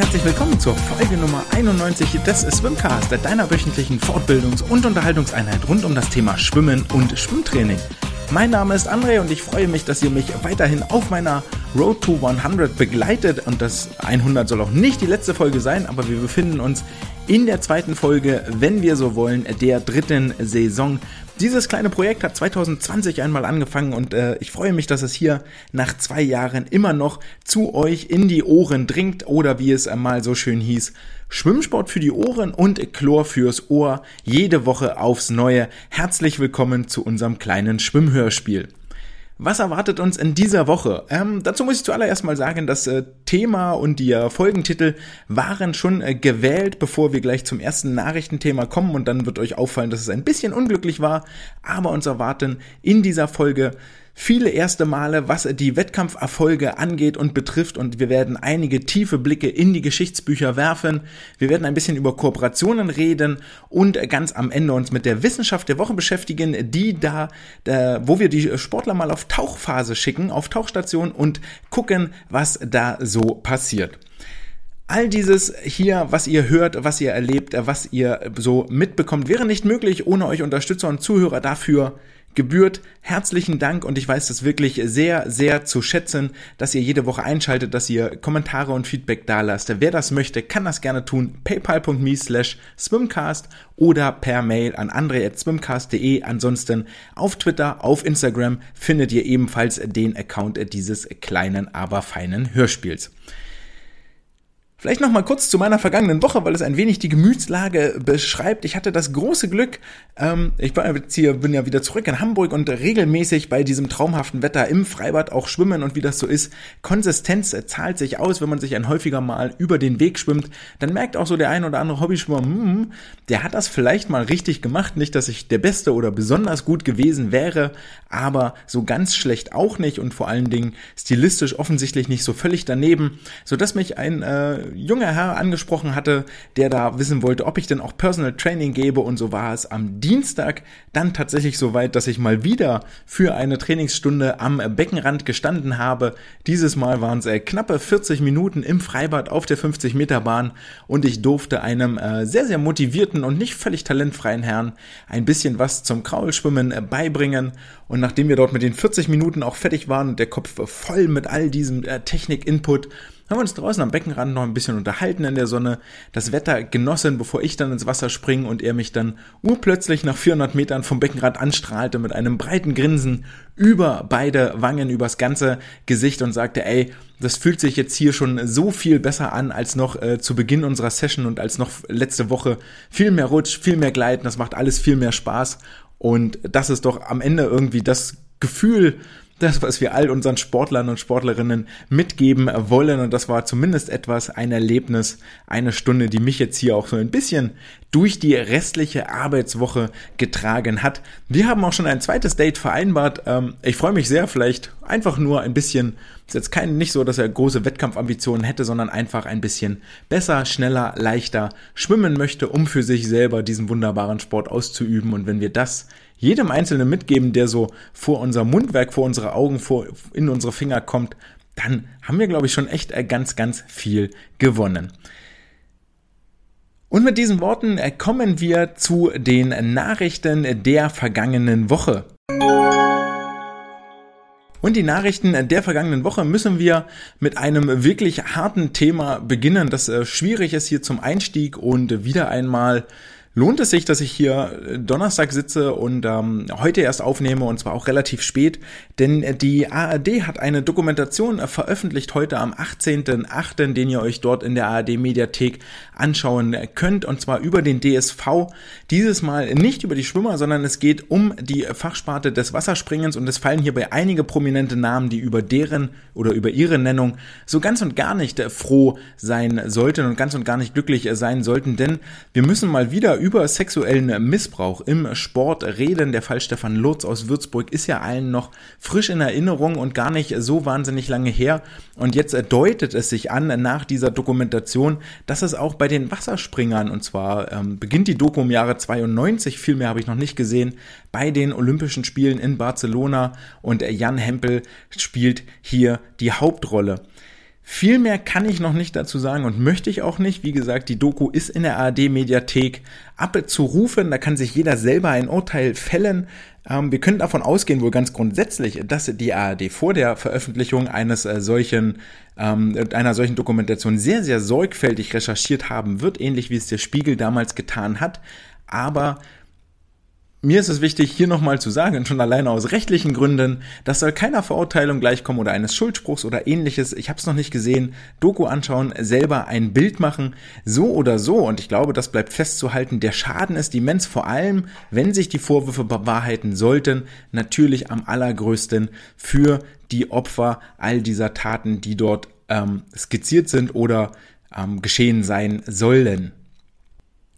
herzlich willkommen zur Folge Nummer 91 des Swimcast, deiner wöchentlichen Fortbildungs- und Unterhaltungseinheit rund um das Thema Schwimmen und Schwimmtraining. Mein Name ist André und ich freue mich, dass ihr mich weiterhin auf meiner Road to 100 begleitet. Und das 100 soll auch nicht die letzte Folge sein, aber wir befinden uns in der zweiten Folge, wenn wir so wollen, der dritten Saison. Dieses kleine Projekt hat 2020 einmal angefangen und äh, ich freue mich, dass es hier nach zwei Jahren immer noch zu euch in die Ohren dringt oder wie es einmal so schön hieß, Schwimmsport für die Ohren und Chlor fürs Ohr. Jede Woche aufs Neue. Herzlich willkommen zu unserem kleinen Schwimmhörspiel. Was erwartet uns in dieser Woche? Ähm, dazu muss ich zuallererst mal sagen, das äh, Thema und die äh, Folgentitel waren schon äh, gewählt, bevor wir gleich zum ersten Nachrichtenthema kommen und dann wird euch auffallen, dass es ein bisschen unglücklich war, aber uns erwarten in dieser Folge viele erste Male, was die Wettkampferfolge angeht und betrifft und wir werden einige tiefe Blicke in die Geschichtsbücher werfen. Wir werden ein bisschen über Kooperationen reden und ganz am Ende uns mit der Wissenschaft der Woche beschäftigen, die da, da wo wir die Sportler mal auf Tauchphase schicken, auf Tauchstation und gucken, was da so passiert. All dieses hier, was ihr hört, was ihr erlebt, was ihr so mitbekommt, wäre nicht möglich ohne euch Unterstützer und Zuhörer dafür gebührt herzlichen Dank und ich weiß das wirklich sehr, sehr zu schätzen, dass ihr jede Woche einschaltet, dass ihr Kommentare und Feedback da lasst. Wer das möchte, kann das gerne tun. paypal.me slash swimcast oder per Mail an andre.swimcast.de. Ansonsten auf Twitter, auf Instagram findet ihr ebenfalls den Account dieses kleinen, aber feinen Hörspiels. Vielleicht noch mal kurz zu meiner vergangenen Woche, weil es ein wenig die Gemütslage beschreibt. Ich hatte das große Glück, ähm, ich war jetzt hier, bin ja wieder zurück in Hamburg und regelmäßig bei diesem traumhaften Wetter im Freibad auch schwimmen und wie das so ist. Konsistenz zahlt sich aus, wenn man sich ein häufiger mal über den Weg schwimmt. Dann merkt auch so der ein oder andere Hobbyschwimmer, hm, der hat das vielleicht mal richtig gemacht. Nicht, dass ich der Beste oder besonders gut gewesen wäre, aber so ganz schlecht auch nicht und vor allen Dingen stilistisch offensichtlich nicht so völlig daneben, so dass mich ein äh, junger Herr angesprochen hatte, der da wissen wollte, ob ich denn auch Personal Training gebe. Und so war es am Dienstag dann tatsächlich so weit, dass ich mal wieder für eine Trainingsstunde am Beckenrand gestanden habe. Dieses Mal waren es äh, knappe 40 Minuten im Freibad auf der 50 Meter Bahn und ich durfte einem äh, sehr, sehr motivierten und nicht völlig talentfreien Herrn ein bisschen was zum Kraulschwimmen äh, beibringen. Und nachdem wir dort mit den 40 Minuten auch fertig waren und der Kopf voll mit all diesem äh, Technik-Input, haben wir uns draußen am Beckenrand noch ein bisschen unterhalten in der Sonne, das Wetter genossen, bevor ich dann ins Wasser springe und er mich dann urplötzlich nach 400 Metern vom Beckenrand anstrahlte mit einem breiten Grinsen über beide Wangen, übers ganze Gesicht und sagte, ey, das fühlt sich jetzt hier schon so viel besser an als noch äh, zu Beginn unserer Session und als noch letzte Woche. Viel mehr Rutsch, viel mehr Gleiten, das macht alles viel mehr Spaß und das ist doch am Ende irgendwie das Gefühl, das, was wir all unseren Sportlern und Sportlerinnen mitgeben wollen. Und das war zumindest etwas, ein Erlebnis, eine Stunde, die mich jetzt hier auch so ein bisschen durch die restliche Arbeitswoche getragen hat. Wir haben auch schon ein zweites Date vereinbart. Ähm, ich freue mich sehr, vielleicht einfach nur ein bisschen, ist jetzt kein, nicht so, dass er große Wettkampfambitionen hätte, sondern einfach ein bisschen besser, schneller, leichter schwimmen möchte, um für sich selber diesen wunderbaren Sport auszuüben. Und wenn wir das jedem Einzelnen mitgeben, der so vor unser Mundwerk, vor unsere Augen, vor, in unsere Finger kommt, dann haben wir, glaube ich, schon echt äh, ganz, ganz viel gewonnen. Und mit diesen Worten äh, kommen wir zu den Nachrichten der vergangenen Woche. Und die Nachrichten der vergangenen Woche müssen wir mit einem wirklich harten Thema beginnen, das äh, schwierig ist hier zum Einstieg und wieder einmal lohnt es sich, dass ich hier äh, Donnerstag sitze und ähm, heute erst aufnehme und zwar auch relativ spät, denn die ARD hat eine Dokumentation äh, veröffentlicht heute am 18.8., den ihr euch dort in der ARD Mediathek anschauen könnt und zwar über den DSV. Dieses Mal nicht über die Schwimmer, sondern es geht um die Fachsparte des Wasserspringens und es fallen hierbei einige prominente Namen, die über deren oder über ihre Nennung so ganz und gar nicht äh, froh sein sollten und ganz und gar nicht glücklich sein sollten, denn wir müssen mal wieder über sexuellen Missbrauch im Sport reden. Der Fall Stefan Lutz aus Würzburg ist ja allen noch frisch in Erinnerung und gar nicht so wahnsinnig lange her. Und jetzt deutet es sich an nach dieser Dokumentation, dass es auch bei den Wasserspringern, und zwar ähm, beginnt die Doku im Jahre 92, viel mehr habe ich noch nicht gesehen, bei den Olympischen Spielen in Barcelona und Jan Hempel spielt hier die Hauptrolle. Viel mehr kann ich noch nicht dazu sagen und möchte ich auch nicht. Wie gesagt, die Doku ist in der ARD-Mediathek abzurufen. Da kann sich jeder selber ein Urteil fällen. Ähm, wir können davon ausgehen, wohl ganz grundsätzlich, dass die ARD vor der Veröffentlichung eines äh, solchen, ähm, einer solchen Dokumentation sehr, sehr sorgfältig recherchiert haben wird, ähnlich wie es der Spiegel damals getan hat. Aber mir ist es wichtig, hier nochmal zu sagen, schon alleine aus rechtlichen Gründen, das soll keiner Verurteilung gleichkommen oder eines Schuldspruchs oder ähnliches. Ich habe es noch nicht gesehen. Doku anschauen, selber ein Bild machen, so oder so. Und ich glaube, das bleibt festzuhalten. Der Schaden ist immens, vor allem, wenn sich die Vorwürfe bewahrheiten sollten, natürlich am allergrößten für die Opfer all dieser Taten, die dort ähm, skizziert sind oder ähm, geschehen sein sollen.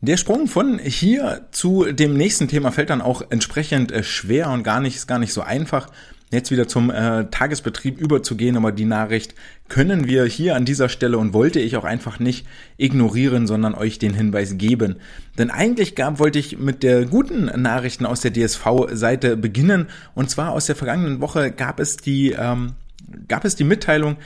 Der Sprung von hier zu dem nächsten Thema fällt dann auch entsprechend äh, schwer und gar nicht, ist gar nicht so einfach. Jetzt wieder zum äh, Tagesbetrieb überzugehen, aber die Nachricht können wir hier an dieser Stelle und wollte ich auch einfach nicht ignorieren, sondern euch den Hinweis geben. Denn eigentlich gab, wollte ich mit der guten Nachrichten aus der DSV-Seite beginnen. Und zwar aus der vergangenen Woche gab es die, ähm, gab es die Mitteilung,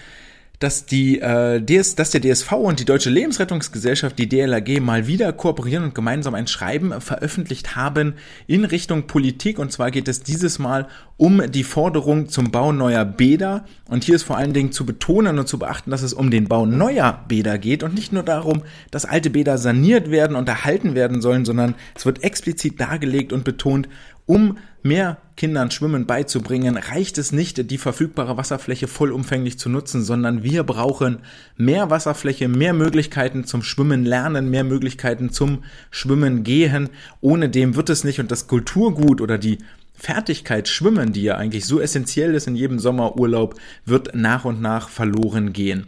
dass die äh, DS, dass der DSV und die Deutsche Lebensrettungsgesellschaft, die DLRG, mal wieder kooperieren und gemeinsam ein Schreiben veröffentlicht haben in Richtung Politik. Und zwar geht es dieses Mal um die Forderung zum Bau neuer Bäder. Und hier ist vor allen Dingen zu betonen und zu beachten, dass es um den Bau neuer Bäder geht und nicht nur darum, dass alte Bäder saniert werden und erhalten werden sollen, sondern es wird explizit dargelegt und betont, um mehr Kindern Schwimmen beizubringen, reicht es nicht, die verfügbare Wasserfläche vollumfänglich zu nutzen, sondern wir brauchen mehr Wasserfläche, mehr Möglichkeiten zum Schwimmen lernen, mehr Möglichkeiten zum Schwimmen gehen. Ohne dem wird es nicht und das Kulturgut oder die Fertigkeit Schwimmen, die ja eigentlich so essentiell ist in jedem Sommerurlaub, wird nach und nach verloren gehen.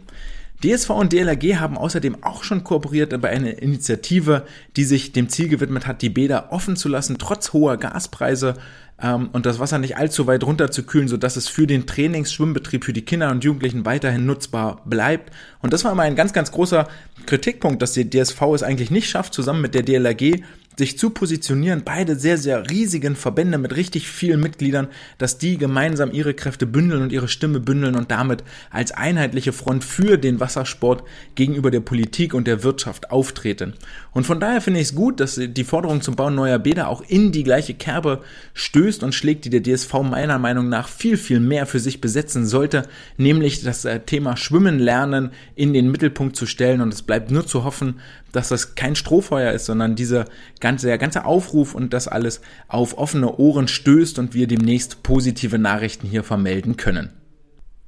DSV und DLRG haben außerdem auch schon kooperiert bei einer Initiative, die sich dem Ziel gewidmet hat, die Bäder offen zu lassen, trotz hoher Gaspreise ähm, und das Wasser nicht allzu weit runter zu kühlen, sodass es für den Trainingsschwimmbetrieb für die Kinder und Jugendlichen weiterhin nutzbar bleibt. Und das war immer ein ganz, ganz großer Kritikpunkt, dass die DSV es eigentlich nicht schafft, zusammen mit der DLRG sich zu positionieren, beide sehr, sehr riesigen Verbände mit richtig vielen Mitgliedern, dass die gemeinsam ihre Kräfte bündeln und ihre Stimme bündeln und damit als einheitliche Front für den Wassersport gegenüber der Politik und der Wirtschaft auftreten. Und von daher finde ich es gut, dass die Forderung zum Bau neuer Bäder auch in die gleiche Kerbe stößt und schlägt, die der DSV meiner Meinung nach viel, viel mehr für sich besetzen sollte, nämlich das äh, Thema Schwimmen lernen in den Mittelpunkt zu stellen. Und es bleibt nur zu hoffen, dass das kein Strohfeuer ist, sondern dieser ganze, der ganze Aufruf und das alles auf offene Ohren stößt und wir demnächst positive Nachrichten hier vermelden können.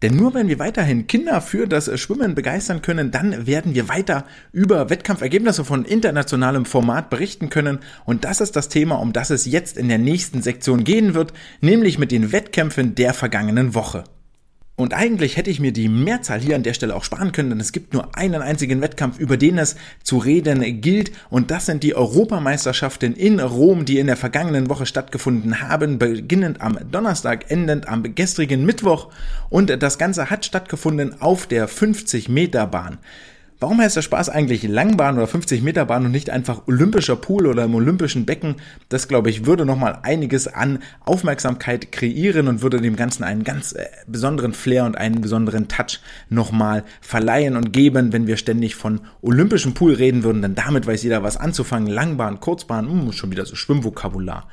Denn nur wenn wir weiterhin Kinder für das Schwimmen begeistern können, dann werden wir weiter über Wettkampfergebnisse von internationalem Format berichten können. Und das ist das Thema, um das es jetzt in der nächsten Sektion gehen wird, nämlich mit den Wettkämpfen der vergangenen Woche. Und eigentlich hätte ich mir die Mehrzahl hier an der Stelle auch sparen können, denn es gibt nur einen einzigen Wettkampf, über den es zu reden gilt. Und das sind die Europameisterschaften in Rom, die in der vergangenen Woche stattgefunden haben, beginnend am Donnerstag, endend am gestrigen Mittwoch. Und das Ganze hat stattgefunden auf der 50 Meter Bahn. Warum heißt der Spaß eigentlich Langbahn oder 50 Meter Bahn und nicht einfach olympischer Pool oder im olympischen Becken? Das glaube ich würde nochmal einiges an Aufmerksamkeit kreieren und würde dem Ganzen einen ganz äh, besonderen Flair und einen besonderen Touch nochmal verleihen und geben, wenn wir ständig von olympischem Pool reden würden, denn damit weiß jeder was anzufangen. Langbahn, Kurzbahn, mh, hm, schon wieder so Schwimmvokabular.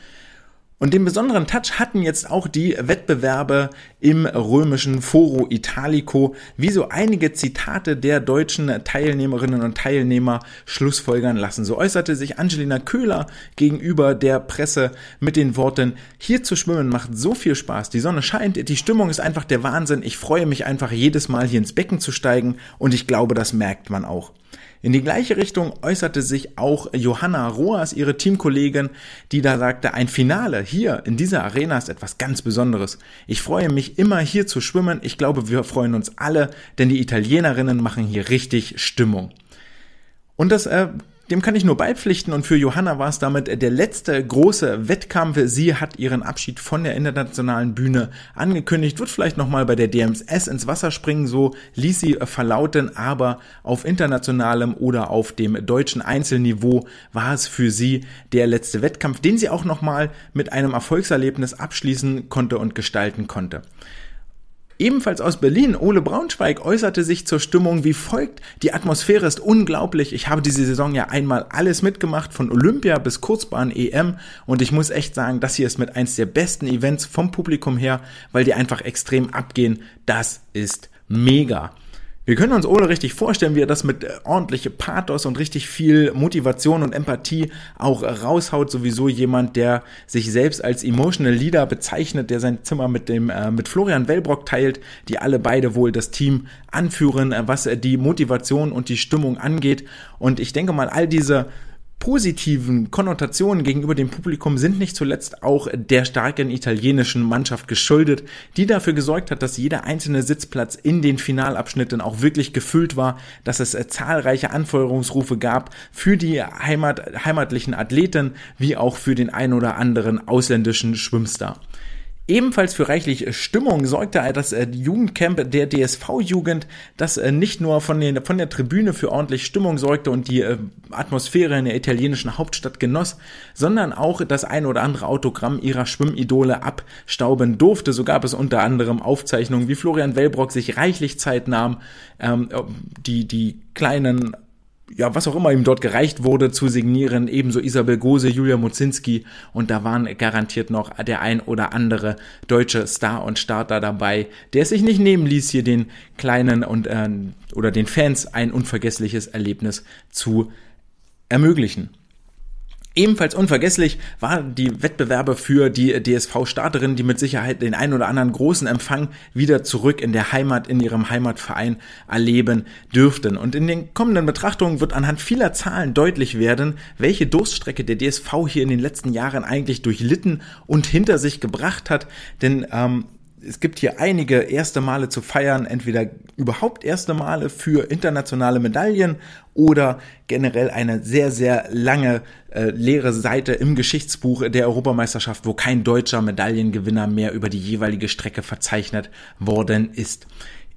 Und den besonderen Touch hatten jetzt auch die Wettbewerbe im römischen Foro Italico, wie so einige Zitate der deutschen Teilnehmerinnen und Teilnehmer schlussfolgern lassen. So äußerte sich Angelina Köhler gegenüber der Presse mit den Worten, hier zu schwimmen macht so viel Spaß, die Sonne scheint, die Stimmung ist einfach der Wahnsinn, ich freue mich einfach jedes Mal hier ins Becken zu steigen und ich glaube, das merkt man auch. In die gleiche Richtung äußerte sich auch Johanna Roas, ihre Teamkollegin, die da sagte, ein Finale hier in dieser Arena ist etwas ganz Besonderes. Ich freue mich immer hier zu schwimmen. Ich glaube, wir freuen uns alle, denn die Italienerinnen machen hier richtig Stimmung. Und das äh, dem kann ich nur beipflichten und für Johanna war es damit der letzte große Wettkampf. Sie hat ihren Abschied von der internationalen Bühne angekündigt, wird vielleicht nochmal bei der DMS ins Wasser springen, so ließ sie verlauten, aber auf internationalem oder auf dem deutschen Einzelniveau war es für sie der letzte Wettkampf, den sie auch nochmal mit einem Erfolgserlebnis abschließen konnte und gestalten konnte. Ebenfalls aus Berlin, Ole Braunschweig äußerte sich zur Stimmung wie folgt. Die Atmosphäre ist unglaublich. Ich habe diese Saison ja einmal alles mitgemacht, von Olympia bis Kurzbahn EM. Und ich muss echt sagen, das hier ist mit eins der besten Events vom Publikum her, weil die einfach extrem abgehen. Das ist mega. Wir können uns Ole richtig vorstellen, wie er das mit äh, ordentliche Pathos und richtig viel Motivation und Empathie auch raushaut. Sowieso jemand, der sich selbst als Emotional Leader bezeichnet, der sein Zimmer mit dem äh, mit Florian Wellbrock teilt, die alle beide wohl das Team anführen, äh, was die Motivation und die Stimmung angeht. Und ich denke mal, all diese positiven Konnotationen gegenüber dem Publikum sind nicht zuletzt auch der starken italienischen Mannschaft geschuldet, die dafür gesorgt hat, dass jeder einzelne Sitzplatz in den Finalabschnitten auch wirklich gefüllt war, dass es äh, zahlreiche Anfeuerungsrufe gab für die Heimat, heimatlichen Athleten wie auch für den ein oder anderen ausländischen Schwimmstar. Ebenfalls für reichlich Stimmung sorgte das äh, Jugendcamp der DSV-Jugend, das äh, nicht nur von, den, von der Tribüne für ordentlich Stimmung sorgte und die äh, Atmosphäre in der italienischen Hauptstadt genoss, sondern auch das ein oder andere Autogramm ihrer Schwimmidole abstauben durfte. So gab es unter anderem Aufzeichnungen, wie Florian Wellbrock sich reichlich Zeit nahm, ähm, die, die kleinen ja, was auch immer ihm dort gereicht wurde, zu signieren. Ebenso Isabel Gose, Julia Mozinski und da waren garantiert noch der ein oder andere deutsche Star und Starter dabei, der es sich nicht nehmen ließ, hier den kleinen und äh, oder den Fans ein unvergessliches Erlebnis zu ermöglichen. Ebenfalls unvergesslich waren die Wettbewerbe für die DSV-Starterinnen, die mit Sicherheit den ein oder anderen großen Empfang wieder zurück in der Heimat, in ihrem Heimatverein erleben dürften. Und in den kommenden Betrachtungen wird anhand vieler Zahlen deutlich werden, welche Durststrecke der DSV hier in den letzten Jahren eigentlich durchlitten und hinter sich gebracht hat. Denn ähm, es gibt hier einige erste Male zu feiern, entweder überhaupt erste Male für internationale Medaillen oder generell eine sehr, sehr lange äh, leere Seite im Geschichtsbuch der Europameisterschaft, wo kein deutscher Medaillengewinner mehr über die jeweilige Strecke verzeichnet worden ist.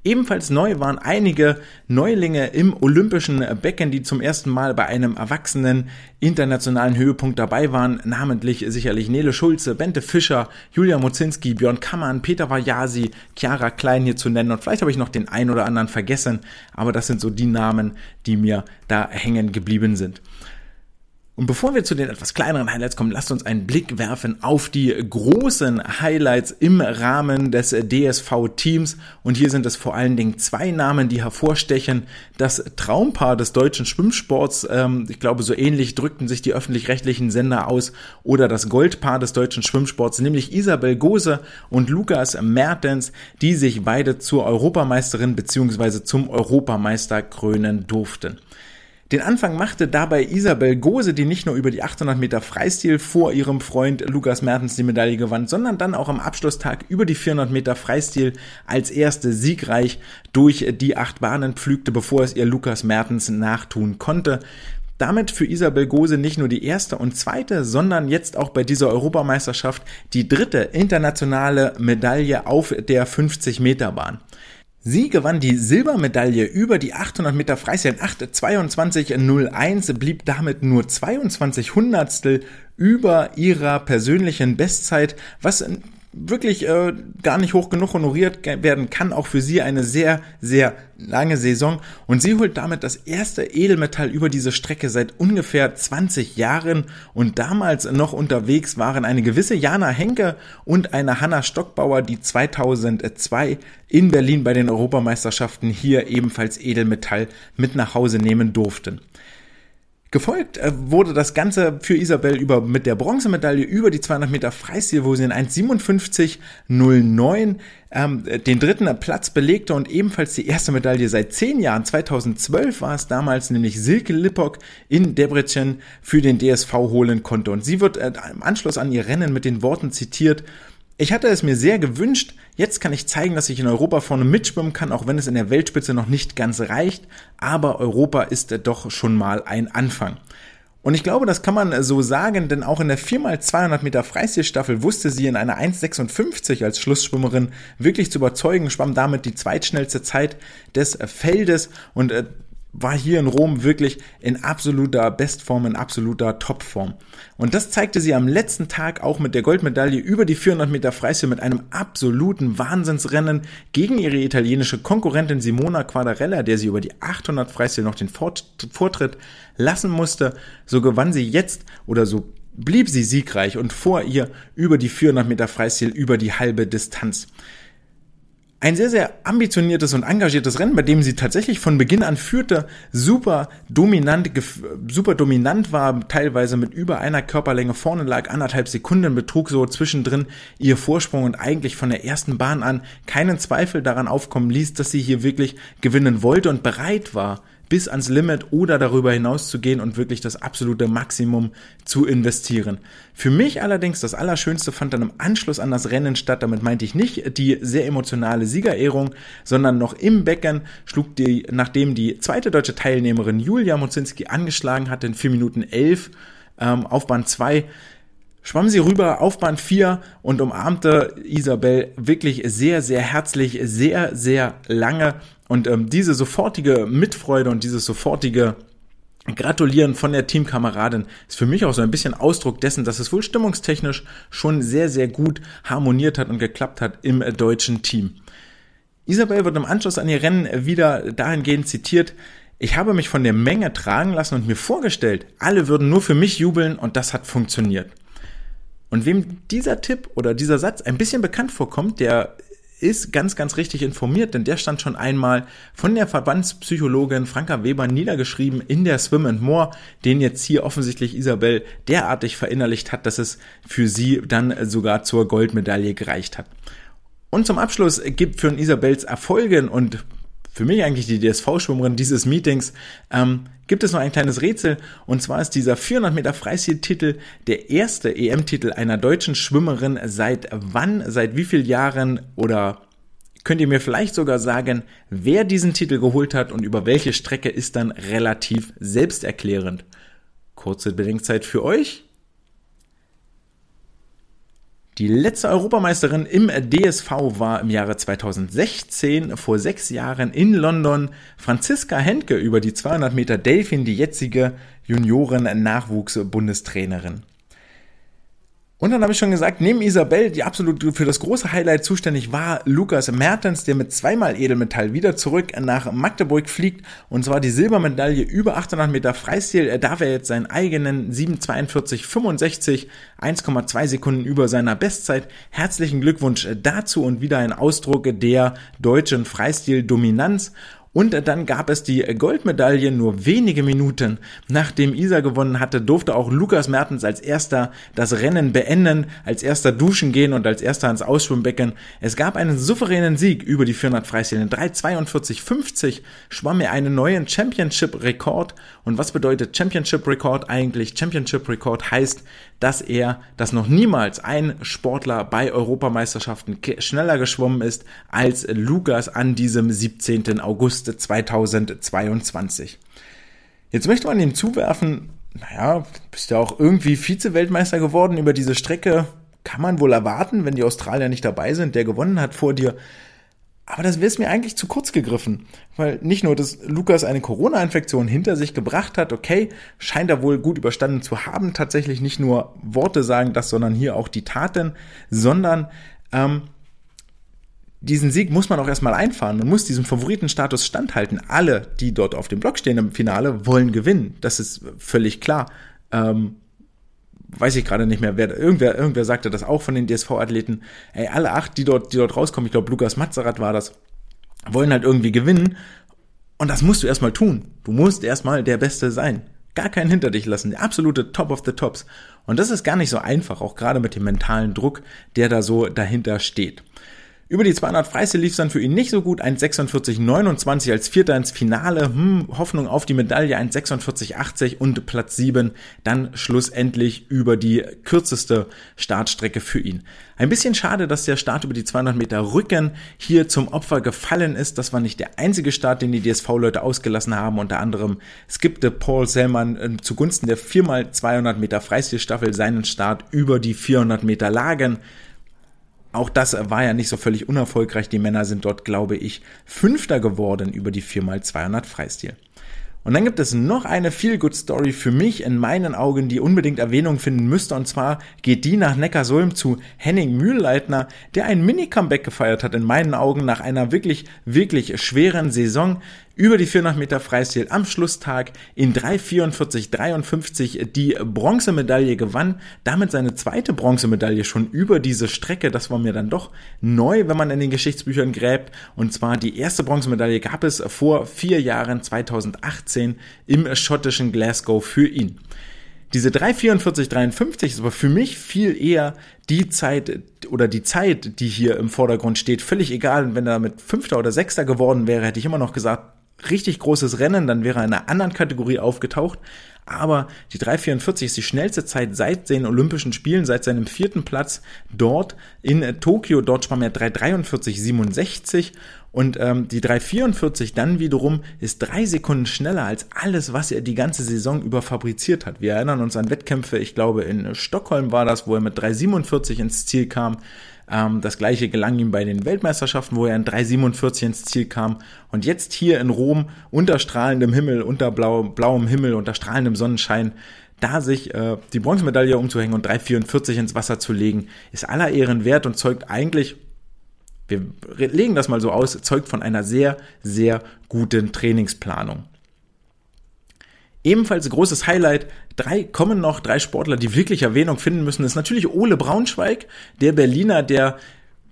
Ebenfalls neu waren einige Neulinge im olympischen Becken, die zum ersten Mal bei einem erwachsenen internationalen Höhepunkt dabei waren, namentlich sicherlich Nele Schulze, Bente Fischer, Julia Mozinski, Björn Kammann, Peter Vajasi, Chiara Klein hier zu nennen und vielleicht habe ich noch den einen oder anderen vergessen, aber das sind so die Namen, die mir da hängen geblieben sind. Und bevor wir zu den etwas kleineren Highlights kommen, lasst uns einen Blick werfen auf die großen Highlights im Rahmen des DSV-Teams. Und hier sind es vor allen Dingen zwei Namen, die hervorstechen. Das Traumpaar des deutschen Schwimmsports, ähm, ich glaube, so ähnlich drückten sich die öffentlich-rechtlichen Sender aus, oder das Goldpaar des deutschen Schwimmsports, nämlich Isabel Gose und Lukas Mertens, die sich beide zur Europameisterin bzw. zum Europameister krönen durften. Den Anfang machte dabei Isabel Gose, die nicht nur über die 800 Meter Freistil vor ihrem Freund Lukas Mertens die Medaille gewann, sondern dann auch am Abschlusstag über die 400 Meter Freistil als erste siegreich durch die acht Bahnen pflügte, bevor es ihr Lukas Mertens nachtun konnte. Damit für Isabel Gose nicht nur die erste und zweite, sondern jetzt auch bei dieser Europameisterschaft die dritte internationale Medaille auf der 50 Meter Bahn. Sie gewann die Silbermedaille über die 800 Meter Freistil 8,22,01, blieb damit nur 22 Hundertstel über ihrer persönlichen Bestzeit, was wirklich äh, gar nicht hoch genug honoriert werden kann. Auch für sie eine sehr, sehr lange Saison. Und sie holt damit das erste Edelmetall über diese Strecke seit ungefähr 20 Jahren. Und damals noch unterwegs waren eine gewisse Jana Henke und eine Hanna Stockbauer, die 2002 in Berlin bei den Europameisterschaften hier ebenfalls Edelmetall mit nach Hause nehmen durften. Gefolgt äh, wurde das Ganze für Isabel über, mit der Bronzemedaille über die 200 Meter Freistil, wo sie in 1,57,09 ähm, den dritten Platz belegte und ebenfalls die erste Medaille seit zehn Jahren. 2012 war es damals nämlich Silke Lippok in Debrecen für den DSV holen konnte. Und sie wird äh, im Anschluss an ihr Rennen mit den Worten zitiert, ich hatte es mir sehr gewünscht. Jetzt kann ich zeigen, dass ich in Europa vorne mitschwimmen kann, auch wenn es in der Weltspitze noch nicht ganz reicht. Aber Europa ist doch schon mal ein Anfang. Und ich glaube, das kann man so sagen, denn auch in der 4x200 Meter Freistilstaffel wusste sie in einer 1,56 als Schlussschwimmerin wirklich zu überzeugen, schwamm damit die zweitschnellste Zeit des Feldes und äh, war hier in Rom wirklich in absoluter Bestform, in absoluter Topform. Und das zeigte sie am letzten Tag auch mit der Goldmedaille über die 400 Meter Freistil mit einem absoluten Wahnsinnsrennen gegen ihre italienische Konkurrentin Simona Quadarella, der sie über die 800 Freistil noch den Vortritt lassen musste. So gewann sie jetzt oder so blieb sie siegreich und vor ihr über die 400 Meter Freistil über die halbe Distanz ein sehr, sehr ambitioniertes und engagiertes Rennen, bei dem sie tatsächlich von Beginn an führte, super dominant, super dominant war, teilweise mit über einer Körperlänge vorne lag, anderthalb Sekunden betrug so zwischendrin ihr Vorsprung und eigentlich von der ersten Bahn an keinen Zweifel daran aufkommen ließ, dass sie hier wirklich gewinnen wollte und bereit war, bis ans Limit oder darüber hinaus zu gehen und wirklich das absolute Maximum zu investieren. Für mich allerdings das Allerschönste fand dann im Anschluss an das Rennen statt. Damit meinte ich nicht die sehr emotionale Siegerehrung, sondern noch im Becken schlug die, nachdem die zweite deutsche Teilnehmerin Julia Mozinski angeschlagen hatte in 4 Minuten 11 ähm, auf Bahn 2, schwamm sie rüber auf Bahn 4 und umarmte Isabel wirklich sehr, sehr herzlich, sehr, sehr lange. Und ähm, diese sofortige Mitfreude und dieses sofortige Gratulieren von der Teamkameradin ist für mich auch so ein bisschen Ausdruck dessen, dass es wohl stimmungstechnisch schon sehr, sehr gut harmoniert hat und geklappt hat im deutschen Team. Isabel wird im Anschluss an ihr Rennen wieder dahingehend zitiert, ich habe mich von der Menge tragen lassen und mir vorgestellt, alle würden nur für mich jubeln und das hat funktioniert. Und wem dieser Tipp oder dieser Satz ein bisschen bekannt vorkommt, der ist ganz, ganz richtig informiert, denn der stand schon einmal von der Verbandspsychologin Franka Weber niedergeschrieben in der Swim and More, den jetzt hier offensichtlich Isabel derartig verinnerlicht hat, dass es für sie dann sogar zur Goldmedaille gereicht hat. Und zum Abschluss gibt für Isabels Erfolgen und für mich eigentlich die DSV-Schwimmerin dieses Meetings, ähm, gibt es noch ein kleines Rätsel. Und zwar ist dieser 400 Meter Freistil-Titel der erste EM-Titel einer deutschen Schwimmerin seit wann, seit wie vielen Jahren oder könnt ihr mir vielleicht sogar sagen, wer diesen Titel geholt hat und über welche Strecke ist dann relativ selbsterklärend. Kurze Bedenkzeit für euch. Die letzte Europameisterin im DSV war im Jahre 2016, vor sechs Jahren in London, Franziska Henke über die 200 Meter Delfin, die jetzige Junioren-Nachwuchs-Bundestrainerin. Und dann habe ich schon gesagt, neben Isabel, die absolut für das große Highlight zuständig war, Lukas Mertens, der mit zweimal Edelmetall wieder zurück nach Magdeburg fliegt. Und zwar die Silbermedaille über 800 Meter Freistil. Er darf er jetzt seinen eigenen 7,42,65, 1,2 Sekunden über seiner Bestzeit. Herzlichen Glückwunsch dazu und wieder ein Ausdruck der deutschen Freistil-Dominanz. Und dann gab es die Goldmedaille nur wenige Minuten nachdem Isa gewonnen hatte, durfte auch Lukas Mertens als erster das Rennen beenden, als erster duschen gehen und als erster ans Ausschwimmbecken. Es gab einen souveränen Sieg über die 400 Freistil. In 3,42,50 schwamm er einen neuen Championship-Rekord. Und was bedeutet Championship-Rekord eigentlich? Championship-Rekord heißt, dass er, dass noch niemals ein Sportler bei Europameisterschaften schneller geschwommen ist als Lukas an diesem 17. August. August 2022. Jetzt möchte man ihm zuwerfen, naja, bist ja auch irgendwie Vize-Weltmeister geworden über diese Strecke. Kann man wohl erwarten, wenn die Australier nicht dabei sind, der gewonnen hat vor dir. Aber das wäre mir eigentlich zu kurz gegriffen, weil nicht nur, dass Lukas eine Corona-Infektion hinter sich gebracht hat, okay, scheint er wohl gut überstanden zu haben, tatsächlich nicht nur Worte sagen das, sondern hier auch die Taten, sondern ähm, diesen Sieg muss man auch erstmal einfahren. Man muss diesem Favoritenstatus standhalten. Alle, die dort auf dem Block stehen im Finale, wollen gewinnen. Das ist völlig klar. Ähm, weiß ich gerade nicht mehr, wer, irgendwer, irgendwer sagte das auch von den DSV-Athleten. Ey, alle acht, die dort, die dort rauskommen, ich glaube, Lukas Mazerat war das, wollen halt irgendwie gewinnen. Und das musst du erstmal tun. Du musst erstmal der Beste sein. Gar keinen hinter dich lassen. Der absolute Top of the Tops. Und das ist gar nicht so einfach, auch gerade mit dem mentalen Druck, der da so dahinter steht. Über die 200 Freistil lief es dann für ihn nicht so gut. 1,46,29 als Vierter ins Finale. Hm, Hoffnung auf die Medaille 1,46,80 und Platz 7 dann schlussendlich über die kürzeste Startstrecke für ihn. Ein bisschen schade, dass der Start über die 200 Meter Rücken hier zum Opfer gefallen ist. Das war nicht der einzige Start, den die DSV-Leute ausgelassen haben. Unter anderem skippte Paul Sellmann äh, zugunsten der 4x200 Meter Freistilstaffel seinen Start über die 400 Meter Lagen. Auch das war ja nicht so völlig unerfolgreich. Die Männer sind dort, glaube ich, Fünfter geworden über die 4x200 Freistil. Und dann gibt es noch eine Feel-Good-Story für mich in meinen Augen, die unbedingt Erwähnung finden müsste. Und zwar geht die nach Neckarsulm zu Henning Mühlleitner, der ein Mini-Comeback gefeiert hat in meinen Augen nach einer wirklich, wirklich schweren Saison über die 400 Meter Freistil am Schlusstag in 3,44,53 die Bronzemedaille gewann. Damit seine zweite Bronzemedaille schon über diese Strecke. Das war mir dann doch neu, wenn man in den Geschichtsbüchern gräbt. Und zwar die erste Bronzemedaille gab es vor vier Jahren, 2018, im schottischen Glasgow für ihn. Diese 3,44,53 ist aber für mich viel eher die Zeit oder die Zeit, die hier im Vordergrund steht. Völlig egal, wenn er mit Fünfter oder Sechster geworden wäre, hätte ich immer noch gesagt, richtig großes Rennen, dann wäre er in einer anderen Kategorie aufgetaucht. Aber die 3,44 ist die schnellste Zeit seit den Olympischen Spielen, seit seinem vierten Platz dort in Tokio. Dort schwamm er 3,43,67 und ähm, die 3,44 dann wiederum ist drei Sekunden schneller als alles, was er die ganze Saison über fabriziert hat. Wir erinnern uns an Wettkämpfe, ich glaube in Stockholm war das, wo er mit 3,47 ins Ziel kam. Ähm, das gleiche gelang ihm bei den Weltmeisterschaften, wo er in 3,47 ins Ziel kam. Und jetzt hier in Rom unter strahlendem Himmel, unter blau, blauem Himmel, unter strahlendem Sonnenschein, da sich äh, die Bronzemedaille umzuhängen und 3,44 ins Wasser zu legen, ist aller Ehren wert und zeugt eigentlich, wir legen das mal so aus, zeugt von einer sehr, sehr guten Trainingsplanung. Ebenfalls großes Highlight, drei kommen noch, drei Sportler, die wirklich Erwähnung finden müssen, ist natürlich Ole Braunschweig, der Berliner, der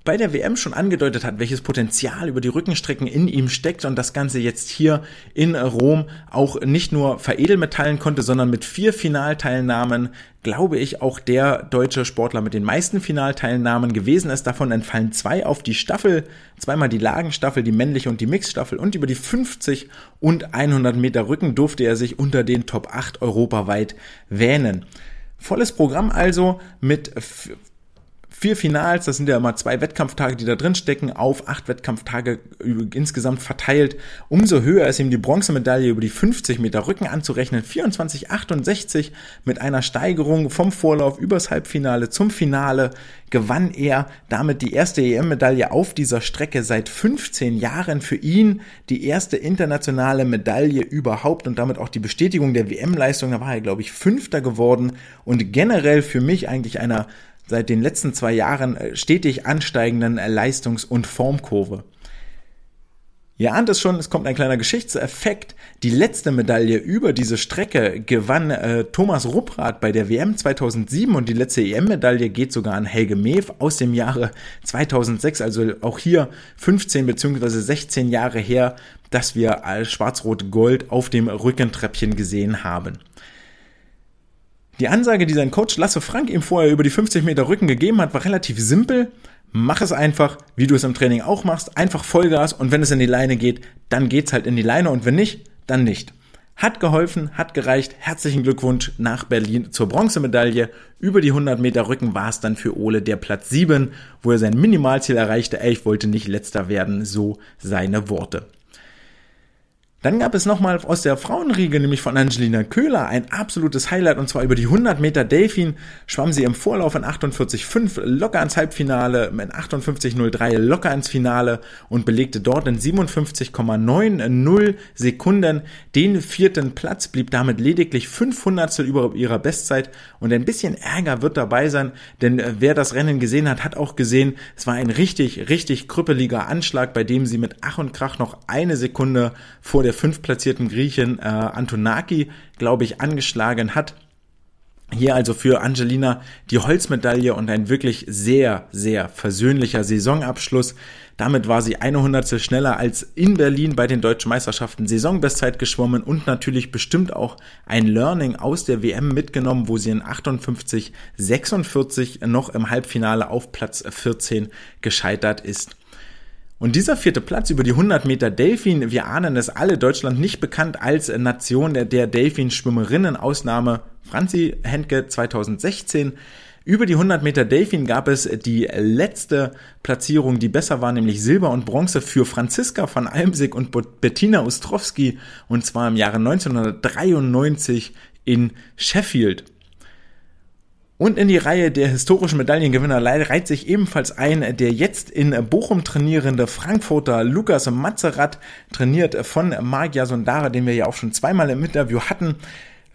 bei der WM schon angedeutet hat, welches Potenzial über die Rückenstrecken in ihm steckt und das Ganze jetzt hier in Rom auch nicht nur veredelmetallen konnte, sondern mit vier Finalteilnahmen, glaube ich, auch der deutsche Sportler mit den meisten Finalteilnahmen gewesen ist. Davon entfallen zwei auf die Staffel, zweimal die Lagenstaffel, die männliche und die Mixstaffel und über die 50 und 100 Meter Rücken durfte er sich unter den Top 8 europaweit wähnen. Volles Programm also mit vier Finals, das sind ja immer zwei Wettkampftage, die da drin stecken, auf acht Wettkampftage insgesamt verteilt. Umso höher ist ihm die Bronzemedaille über die 50 Meter Rücken anzurechnen. 24,68 mit einer Steigerung vom Vorlauf übers Halbfinale zum Finale gewann er damit die erste EM-Medaille auf dieser Strecke seit 15 Jahren für ihn, die erste internationale Medaille überhaupt und damit auch die Bestätigung der WM-Leistung. Da war er, glaube ich, Fünfter geworden und generell für mich eigentlich einer seit den letzten zwei Jahren äh, stetig ansteigenden äh, Leistungs- und Formkurve. Ihr ahnt es schon, es kommt ein kleiner Geschichtseffekt. Die letzte Medaille über diese Strecke gewann äh, Thomas Rupprath bei der WM 2007 und die letzte EM-Medaille geht sogar an Helge Mew aus dem Jahre 2006. Also auch hier 15 bzw. 16 Jahre her, dass wir Schwarz-Rot-Gold auf dem Rückentreppchen gesehen haben. Die Ansage, die sein Coach Lasse Frank ihm vorher über die 50 Meter Rücken gegeben hat, war relativ simpel. Mach es einfach, wie du es im Training auch machst. Einfach Vollgas und wenn es in die Leine geht, dann geht's halt in die Leine und wenn nicht, dann nicht. Hat geholfen, hat gereicht. Herzlichen Glückwunsch nach Berlin zur Bronzemedaille. Über die 100 Meter Rücken war es dann für Ole der Platz 7, wo er sein Minimalziel erreichte. Ich wollte nicht letzter werden, so seine Worte. Dann gab es nochmal aus der Frauenriege, nämlich von Angelina Köhler, ein absolutes Highlight und zwar über die 100 Meter Delfin schwamm sie im Vorlauf in 48,5 locker ins Halbfinale, in 58,03 locker ins Finale und belegte dort in 57,90 Sekunden den vierten Platz, blieb damit lediglich 500 über ihrer Bestzeit. Und ein bisschen Ärger wird dabei sein, denn äh, wer das Rennen gesehen hat, hat auch gesehen, es war ein richtig, richtig krüppeliger Anschlag, bei dem sie mit Ach und Krach noch eine Sekunde vor der der fünf platzierten Griechen äh, Antonaki, glaube ich, angeschlagen hat. Hier also für Angelina die Holzmedaille und ein wirklich sehr, sehr versöhnlicher Saisonabschluss. Damit war sie eine Hundertstel schneller als in Berlin bei den deutschen Meisterschaften Saisonbestzeit geschwommen und natürlich bestimmt auch ein Learning aus der WM mitgenommen, wo sie in 58, 46 noch im Halbfinale auf Platz 14 gescheitert ist. Und dieser vierte Platz über die 100 Meter Delfin, wir ahnen es alle, Deutschland nicht bekannt als Nation der, der Delfin-Schwimmerinnen, Ausnahme Franzi Henke 2016. Über die 100 Meter Delfin gab es die letzte Platzierung, die besser war, nämlich Silber und Bronze für Franziska van Almsig und Bettina Ostrowski, und zwar im Jahre 1993 in Sheffield. Und in die Reihe der historischen Medaillengewinner reiht sich ebenfalls ein der jetzt in Bochum trainierende Frankfurter Lukas Mazerat, trainiert von Magia Sondara, den wir ja auch schon zweimal im Interview hatten.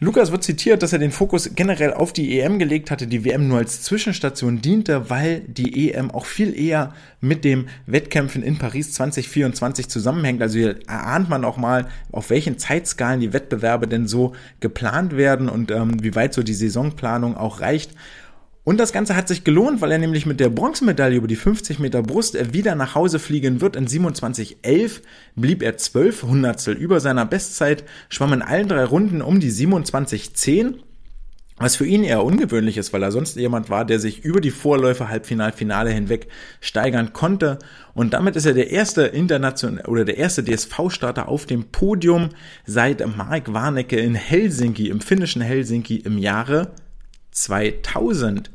Lukas wird zitiert, dass er den Fokus generell auf die EM gelegt hatte, die WM nur als Zwischenstation diente, weil die EM auch viel eher mit dem Wettkämpfen in Paris 2024 zusammenhängt. Also hier erahnt man auch mal, auf welchen Zeitskalen die Wettbewerbe denn so geplant werden und ähm, wie weit so die Saisonplanung auch reicht. Und das Ganze hat sich gelohnt, weil er nämlich mit der Bronzemedaille über die 50 Meter Brust wieder nach Hause fliegen wird. In 27,11 blieb er 12 Hundertstel über seiner Bestzeit, schwamm in allen drei Runden um die 27,10. Was für ihn eher ungewöhnlich ist, weil er sonst jemand war, der sich über die Vorläufe Halbfinal, Finale hinweg steigern konnte. Und damit ist er der erste international oder der erste DSV-Starter auf dem Podium seit Mark Warnecke in Helsinki, im finnischen Helsinki im Jahre 2000.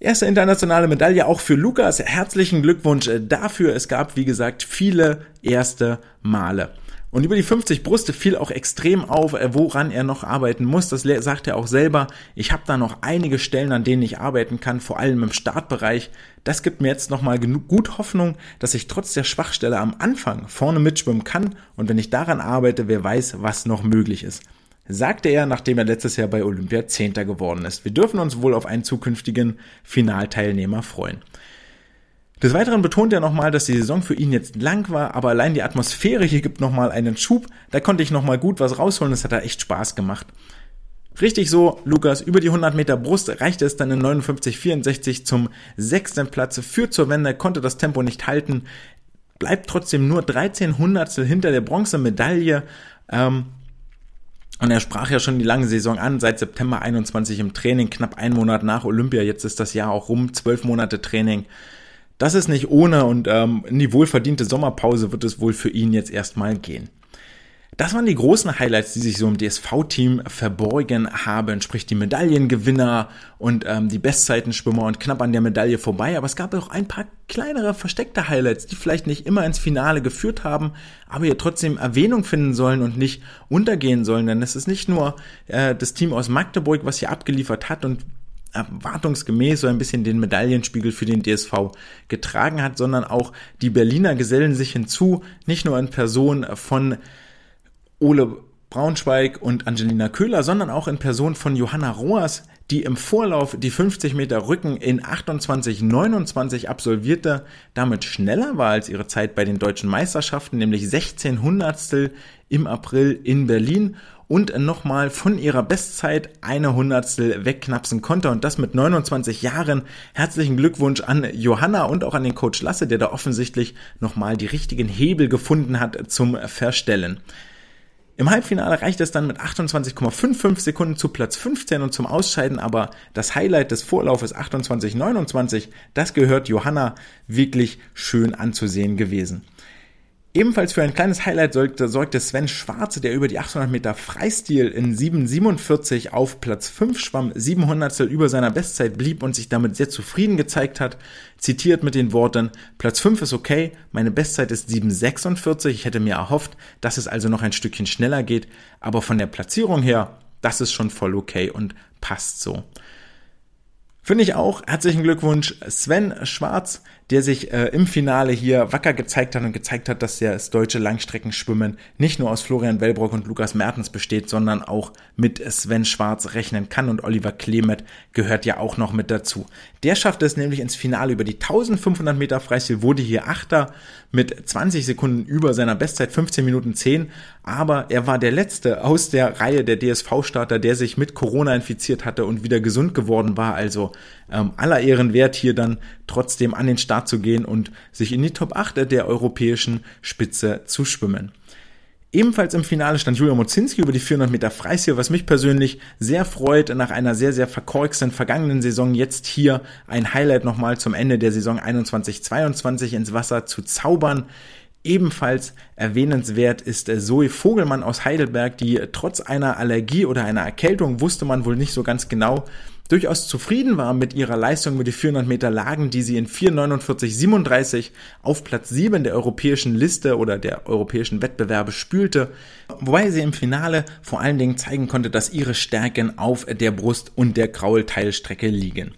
Erste internationale Medaille auch für Lukas. Herzlichen Glückwunsch dafür. Es gab, wie gesagt, viele erste Male. Und über die 50 Brüste fiel auch extrem auf, äh, woran er noch arbeiten muss. Das sagt er auch selber. Ich habe da noch einige Stellen, an denen ich arbeiten kann, vor allem im Startbereich. Das gibt mir jetzt nochmal gut Hoffnung, dass ich trotz der Schwachstelle am Anfang vorne mitschwimmen kann. Und wenn ich daran arbeite, wer weiß, was noch möglich ist sagte er, nachdem er letztes Jahr bei Olympia Zehnter geworden ist. Wir dürfen uns wohl auf einen zukünftigen Finalteilnehmer freuen. Des Weiteren betont er nochmal, dass die Saison für ihn jetzt lang war, aber allein die Atmosphäre hier gibt nochmal einen Schub. Da konnte ich nochmal gut was rausholen, das hat da echt Spaß gemacht. Richtig so, Lukas, über die 100 Meter Brust reichte es dann in 59,64 zum sechsten Platz, führt zur Wende, konnte das Tempo nicht halten, bleibt trotzdem nur 13 Hundertstel hinter der Bronzemedaille. Ähm, und er sprach ja schon die lange Saison an, seit September 21 im Training, knapp ein Monat nach Olympia. Jetzt ist das Jahr auch rum, zwölf Monate Training. Das ist nicht ohne und ähm, in die wohlverdiente Sommerpause wird es wohl für ihn jetzt erstmal gehen. Das waren die großen Highlights, die sich so im DSV-Team verborgen haben, sprich die Medaillengewinner und ähm, die Bestzeitenschwimmer und knapp an der Medaille vorbei. Aber es gab auch ein paar kleinere versteckte Highlights, die vielleicht nicht immer ins Finale geführt haben, aber hier trotzdem Erwähnung finden sollen und nicht untergehen sollen. Denn es ist nicht nur äh, das Team aus Magdeburg, was hier abgeliefert hat und erwartungsgemäß so ein bisschen den Medaillenspiegel für den DSV getragen hat, sondern auch die Berliner gesellen sich hinzu, nicht nur in Person von Ole Braunschweig und Angelina Köhler, sondern auch in Person von Johanna Roas, die im Vorlauf die 50 Meter Rücken in 28,29 absolvierte, damit schneller war als ihre Zeit bei den deutschen Meisterschaften, nämlich 16 Hundertstel im April in Berlin und nochmal von ihrer Bestzeit eine Hundertstel wegknapsen konnte und das mit 29 Jahren. Herzlichen Glückwunsch an Johanna und auch an den Coach Lasse, der da offensichtlich nochmal die richtigen Hebel gefunden hat zum Verstellen. Im Halbfinale reicht es dann mit 28,55 Sekunden zu Platz 15 und zum Ausscheiden, aber das Highlight des Vorlaufes 28,29, das gehört Johanna wirklich schön anzusehen gewesen. Ebenfalls für ein kleines Highlight sorgte, Sven Schwarze, der über die 800 Meter Freistil in 7,47 auf Platz 5 schwamm, 700 über seiner Bestzeit blieb und sich damit sehr zufrieden gezeigt hat. Zitiert mit den Worten, Platz 5 ist okay, meine Bestzeit ist 7,46, ich hätte mir erhofft, dass es also noch ein Stückchen schneller geht, aber von der Platzierung her, das ist schon voll okay und passt so. Finde ich auch. Herzlichen Glückwunsch Sven Schwarz, der sich äh, im Finale hier wacker gezeigt hat und gezeigt hat, dass das deutsche Langstreckenschwimmen nicht nur aus Florian Wellbrock und Lukas Mertens besteht, sondern auch mit Sven Schwarz rechnen kann. Und Oliver Klemet gehört ja auch noch mit dazu. Der schafft es nämlich ins Finale über die 1500 Meter Freistil, wurde hier Achter mit 20 Sekunden über seiner Bestzeit, 15 Minuten 10, aber er war der letzte aus der Reihe der DSV-Starter, der sich mit Corona infiziert hatte und wieder gesund geworden war, also ähm, aller Ehren wert, hier dann trotzdem an den Start zu gehen und sich in die Top 8 der europäischen Spitze zu schwimmen. Ebenfalls im Finale stand Julia Mozinski über die 400 Meter Freistil, was mich persönlich sehr freut, nach einer sehr, sehr verkorksten vergangenen Saison jetzt hier ein Highlight nochmal zum Ende der Saison 21-22 ins Wasser zu zaubern. Ebenfalls erwähnenswert ist äh, Zoe Vogelmann aus Heidelberg, die trotz einer Allergie oder einer Erkältung wusste man wohl nicht so ganz genau, durchaus zufrieden war mit ihrer Leistung mit die 400 Meter Lagen, die sie in 4,49,37 auf Platz 7 der europäischen Liste oder der europäischen Wettbewerbe spülte, wobei sie im Finale vor allen Dingen zeigen konnte, dass ihre Stärken auf der Brust und der Kraulteilstrecke liegen.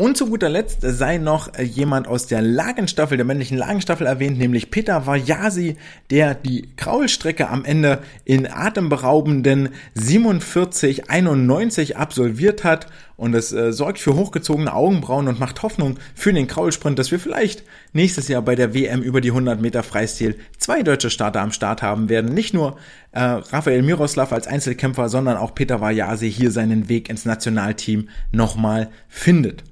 Und zu guter Letzt sei noch jemand aus der Lagenstaffel, der männlichen Lagenstaffel erwähnt, nämlich Peter Vajasi, der die Kraulstrecke am Ende in atemberaubenden 47,91 absolviert hat. Und es äh, sorgt für hochgezogene Augenbrauen und macht Hoffnung für den Kraulsprint, dass wir vielleicht nächstes Jahr bei der WM über die 100 Meter Freistil zwei deutsche Starter am Start haben werden. Nicht nur äh, Rafael Miroslav als Einzelkämpfer, sondern auch Peter Vajasi hier seinen Weg ins Nationalteam nochmal findet.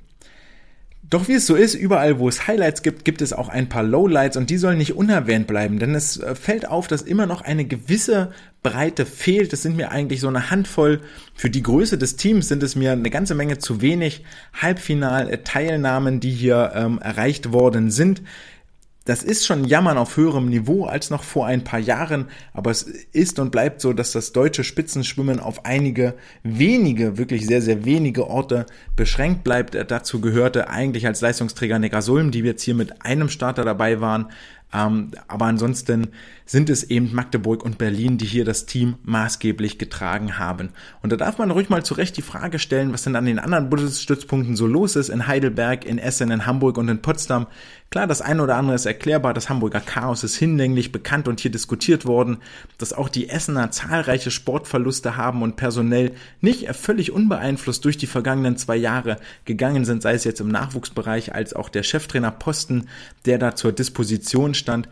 Doch wie es so ist, überall wo es Highlights gibt, gibt es auch ein paar Lowlights und die sollen nicht unerwähnt bleiben, denn es äh, fällt auf, dass immer noch eine gewisse Breite fehlt. Es sind mir eigentlich so eine Handvoll. Für die Größe des Teams sind es mir eine ganze Menge zu wenig Halbfinal-Teilnahmen, die hier ähm, erreicht worden sind. Das ist schon Jammern auf höherem Niveau als noch vor ein paar Jahren, aber es ist und bleibt so, dass das deutsche Spitzenschwimmen auf einige wenige, wirklich sehr, sehr wenige Orte beschränkt bleibt. Dazu gehörte eigentlich als Leistungsträger Neckarsulm, die jetzt hier mit einem Starter dabei waren, ähm, aber ansonsten sind es eben Magdeburg und Berlin, die hier das Team maßgeblich getragen haben. Und da darf man ruhig mal zurecht die Frage stellen, was denn an den anderen Bundesstützpunkten so los ist, in Heidelberg, in Essen, in Hamburg und in Potsdam. Klar, das eine oder andere ist erklärbar, das Hamburger Chaos ist hinlänglich bekannt und hier diskutiert worden, dass auch die Essener zahlreiche Sportverluste haben und personell nicht völlig unbeeinflusst durch die vergangenen zwei Jahre gegangen sind, sei es jetzt im Nachwuchsbereich als auch der Cheftrainerposten, der da zur Disposition stand,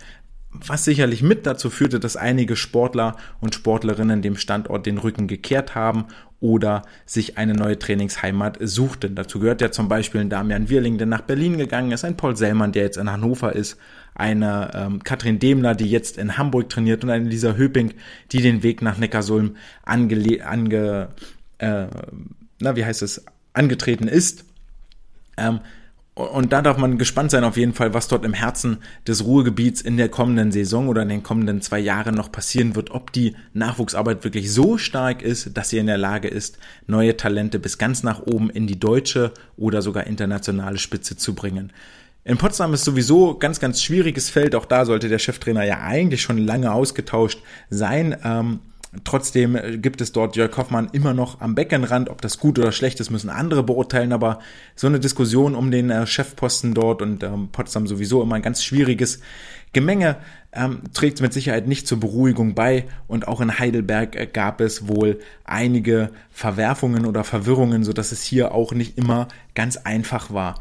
was sicherlich mit dazu führte, dass einige Sportler und Sportlerinnen dem Standort den Rücken gekehrt haben oder sich eine neue Trainingsheimat suchten. Dazu gehört ja zum Beispiel ein Damian Wirling, der nach Berlin gegangen ist, ein Paul Sellmann, der jetzt in Hannover ist, eine ähm, Katrin Demler, die jetzt in Hamburg trainiert und eine Lisa Höping, die den Weg nach Neckarsulm ange, ange äh, na, wie heißt es, angetreten ist. Ähm, und da darf man gespannt sein auf jeden Fall, was dort im Herzen des Ruhrgebiets in der kommenden Saison oder in den kommenden zwei Jahren noch passieren wird, ob die Nachwuchsarbeit wirklich so stark ist, dass sie in der Lage ist, neue Talente bis ganz nach oben in die deutsche oder sogar internationale Spitze zu bringen. In Potsdam ist sowieso ganz, ganz schwieriges Feld. Auch da sollte der Cheftrainer ja eigentlich schon lange ausgetauscht sein. Ähm, Trotzdem äh, gibt es dort Jörg Hoffmann immer noch am Beckenrand. Ob das gut oder schlecht ist, müssen andere beurteilen. Aber so eine Diskussion um den äh, Chefposten dort und ähm, Potsdam sowieso immer ein ganz schwieriges Gemenge ähm, trägt mit Sicherheit nicht zur Beruhigung bei. Und auch in Heidelberg äh, gab es wohl einige Verwerfungen oder Verwirrungen, so dass es hier auch nicht immer ganz einfach war.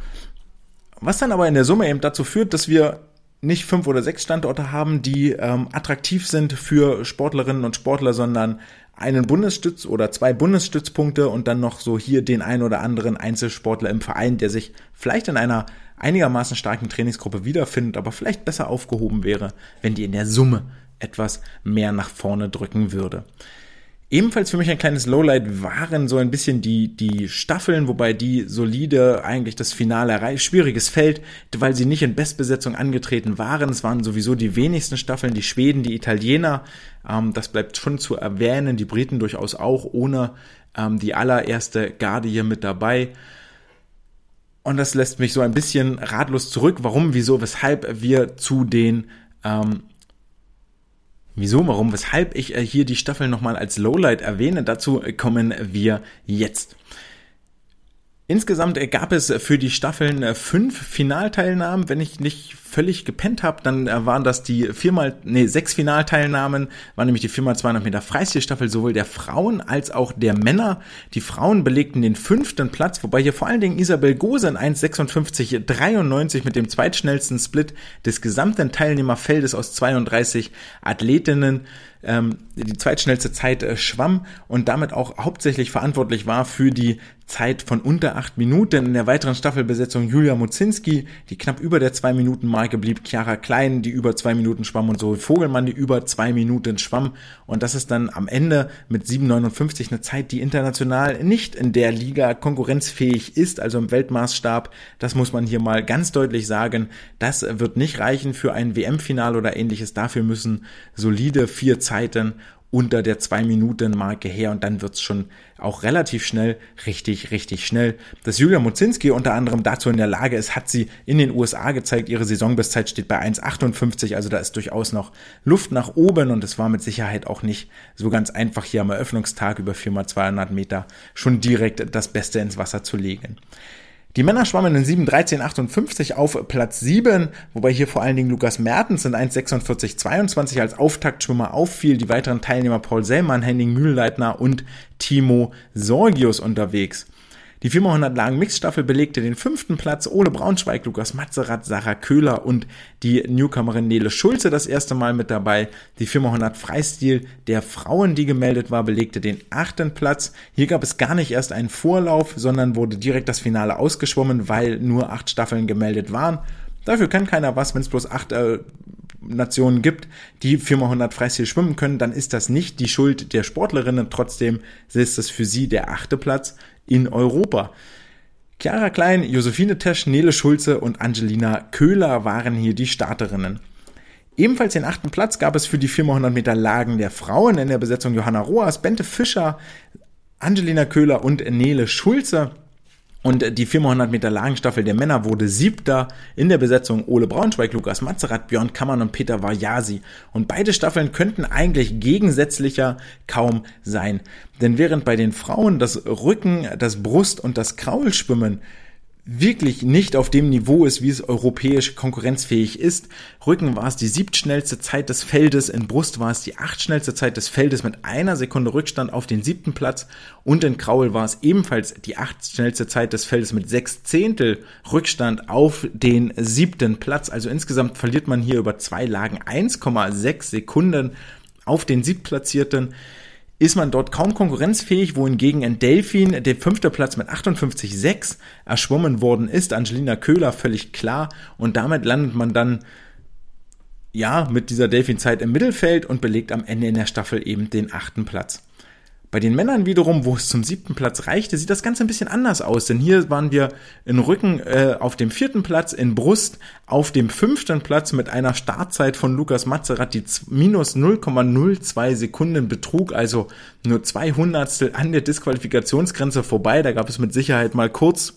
Was dann aber in der Summe eben dazu führt, dass wir nicht fünf oder sechs Standorte haben, die ähm, attraktiv sind für Sportlerinnen und Sportler, sondern einen Bundesstütz oder zwei Bundesstützpunkte und dann noch so hier den ein oder anderen Einzelsportler im Verein, der sich vielleicht in einer einigermaßen starken Trainingsgruppe wiederfindet, aber vielleicht besser aufgehoben wäre, wenn die in der Summe etwas mehr nach vorne drücken würde. Ebenfalls für mich ein kleines Lowlight waren so ein bisschen die, die Staffeln, wobei die solide eigentlich das Finale erreicht. Schwieriges Feld, weil sie nicht in Bestbesetzung angetreten waren. Es waren sowieso die wenigsten Staffeln, die Schweden, die Italiener. Ähm, das bleibt schon zu erwähnen. Die Briten durchaus auch ohne ähm, die allererste Garde hier mit dabei. Und das lässt mich so ein bisschen ratlos zurück. Warum, wieso, weshalb wir zu den ähm, Wieso, warum, weshalb ich äh, hier die Staffel nochmal als Lowlight erwähne, dazu kommen wir jetzt. Insgesamt gab es für die Staffeln äh, fünf Finalteilnahmen. Wenn ich nicht völlig gepennt habe, dann äh, waren das die viermal, nee, sechs Finalteilnahmen, waren nämlich die viermal 200 Meter Freistilstaffel sowohl der Frauen als auch der Männer. Die Frauen belegten den fünften Platz, wobei hier vor allen Dingen Isabel Gose in 1,56,93 mit dem zweitschnellsten Split des gesamten Teilnehmerfeldes aus 32 Athletinnen ähm, die zweitschnellste Zeit äh, schwamm und damit auch hauptsächlich verantwortlich war für die Zeit von unter acht Minuten. In der weiteren Staffelbesetzung Julia Mozinski, die knapp über der zwei Minuten Marke blieb, Chiara Klein, die über zwei Minuten schwamm und so Vogelmann, die über zwei Minuten schwamm. Und das ist dann am Ende mit 7,59 eine Zeit, die international nicht in der Liga konkurrenzfähig ist, also im Weltmaßstab. Das muss man hier mal ganz deutlich sagen. Das wird nicht reichen für ein WM-Final oder ähnliches. Dafür müssen solide vier Zeiten unter der 2-Minuten-Marke her und dann wird's schon auch relativ schnell richtig, richtig schnell. Dass Julia Mozinski unter anderem dazu in der Lage ist, hat sie in den USA gezeigt. Ihre Saisonbestzeit steht bei 1,58, also da ist durchaus noch Luft nach oben und es war mit Sicherheit auch nicht so ganz einfach hier am Eröffnungstag über 4x200 Meter schon direkt das Beste ins Wasser zu legen. Die Männer schwammen in 7.13.58 auf Platz 7, wobei hier vor allen Dingen Lukas Mertens in 1.46.22 als Auftaktschwimmer auffiel. Die weiteren Teilnehmer Paul Sellmann, Henning Mühlleitner und Timo Sorgius unterwegs. Die 400 Lagen Mixstaffel belegte den fünften Platz. Ole Braunschweig, Lukas Matzerath, Sarah Köhler und die Newcomerin Nele Schulze das erste Mal mit dabei. Die 400 Freistil der Frauen, die gemeldet war, belegte den achten Platz. Hier gab es gar nicht erst einen Vorlauf, sondern wurde direkt das Finale ausgeschwommen, weil nur acht Staffeln gemeldet waren. Dafür kann keiner was, wenn es bloß acht äh, Nationen gibt, die 400 Freistil schwimmen können, dann ist das nicht die Schuld der Sportlerinnen. Trotzdem ist es für sie der achte Platz in Europa. Chiara Klein, Josephine Tesch, Nele Schulze und Angelina Köhler waren hier die Starterinnen. Ebenfalls den achten Platz gab es für die 400 Meter Lagen der Frauen in der Besetzung Johanna Roas, Bente Fischer, Angelina Köhler und Nele Schulze. Und die 400 Meter Lagenstaffel der Männer wurde siebter in der Besetzung Ole Braunschweig, Lukas Mazerat, Björn Kammern und Peter Vajasi. Und beide Staffeln könnten eigentlich gegensätzlicher kaum sein. Denn während bei den Frauen das Rücken, das Brust und das Kraulschwimmen wirklich nicht auf dem Niveau ist, wie es europäisch konkurrenzfähig ist. Rücken war es die siebtschnellste Zeit des Feldes, in Brust war es die achtschnellste Zeit des Feldes mit einer Sekunde Rückstand auf den siebten Platz und in Kraul war es ebenfalls die achtschnellste Zeit des Feldes mit sechs Zehntel Rückstand auf den siebten Platz. Also insgesamt verliert man hier über zwei Lagen 1,6 Sekunden auf den siebtplatzierten ist man dort kaum konkurrenzfähig, wohingegen in Delfin der fünfte Platz mit 58,6 erschwommen worden ist. Angelina Köhler völlig klar und damit landet man dann ja mit dieser Delfin-Zeit im Mittelfeld und belegt am Ende in der Staffel eben den achten Platz. Bei den Männern wiederum, wo es zum siebten Platz reichte, sieht das Ganze ein bisschen anders aus. Denn hier waren wir in Rücken äh, auf dem vierten Platz, in Brust auf dem fünften Platz mit einer Startzeit von Lukas Mazerat, die minus 0,02 Sekunden betrug, also nur zwei Hundertstel an der Disqualifikationsgrenze vorbei. Da gab es mit Sicherheit mal kurz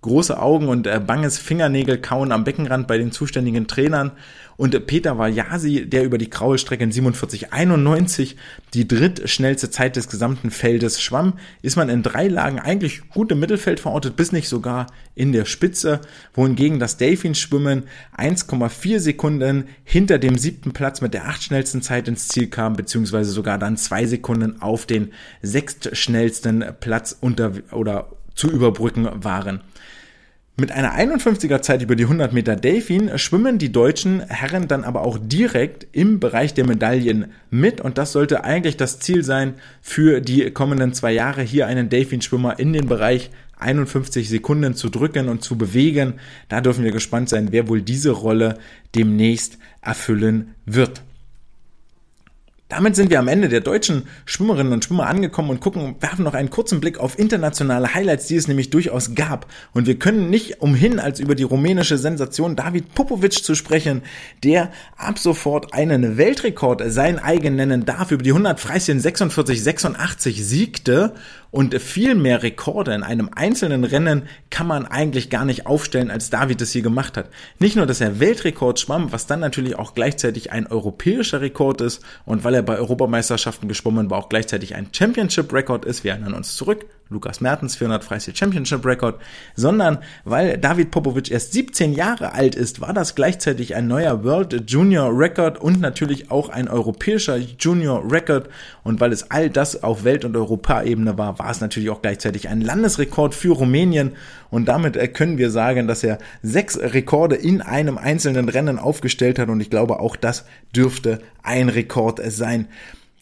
große Augen und äh, banges Fingernägelkauen am Beckenrand bei den zuständigen Trainern. Und Peter Vajasi, der über die graue Strecke in 47,91 die drittschnellste Zeit des gesamten Feldes schwamm, ist man in drei Lagen eigentlich gut im Mittelfeld verortet, bis nicht sogar in der Spitze, wohingegen das Delfin-Schwimmen 1,4 Sekunden hinter dem siebten Platz mit der achtschnellsten Zeit ins Ziel kam, beziehungsweise sogar dann zwei Sekunden auf den sechstschnellsten Platz unter oder zu überbrücken waren. Mit einer 51er Zeit über die 100 Meter Delfin schwimmen die deutschen Herren dann aber auch direkt im Bereich der Medaillen mit und das sollte eigentlich das Ziel sein für die kommenden zwei Jahre hier einen Delfinschwimmer in den Bereich 51 Sekunden zu drücken und zu bewegen. Da dürfen wir gespannt sein, wer wohl diese Rolle demnächst erfüllen wird. Damit sind wir am Ende der deutschen Schwimmerinnen und Schwimmer angekommen und gucken, werfen noch einen kurzen Blick auf internationale Highlights, die es nämlich durchaus gab. Und wir können nicht umhin, als über die rumänische Sensation David Popovic zu sprechen, der ab sofort einen Weltrekord sein eigen nennen darf. Über die 100 Freistil 46, 86 siegte und viel mehr Rekorde in einem einzelnen Rennen kann man eigentlich gar nicht aufstellen, als David es hier gemacht hat. Nicht nur, dass er Weltrekord schwamm, was dann natürlich auch gleichzeitig ein europäischer Rekord ist und weil er bei Europameisterschaften geschwommen war, auch gleichzeitig ein Championship-Rekord ist. Wir erinnern uns zurück. Lukas Mertens 400 Freistil Championship Record, sondern weil David Popovic erst 17 Jahre alt ist, war das gleichzeitig ein neuer World Junior Record und natürlich auch ein europäischer Junior Record. Und weil es all das auf Welt- und Europaebene war, war es natürlich auch gleichzeitig ein Landesrekord für Rumänien. Und damit äh, können wir sagen, dass er sechs Rekorde in einem einzelnen Rennen aufgestellt hat. Und ich glaube auch das dürfte ein Rekord sein.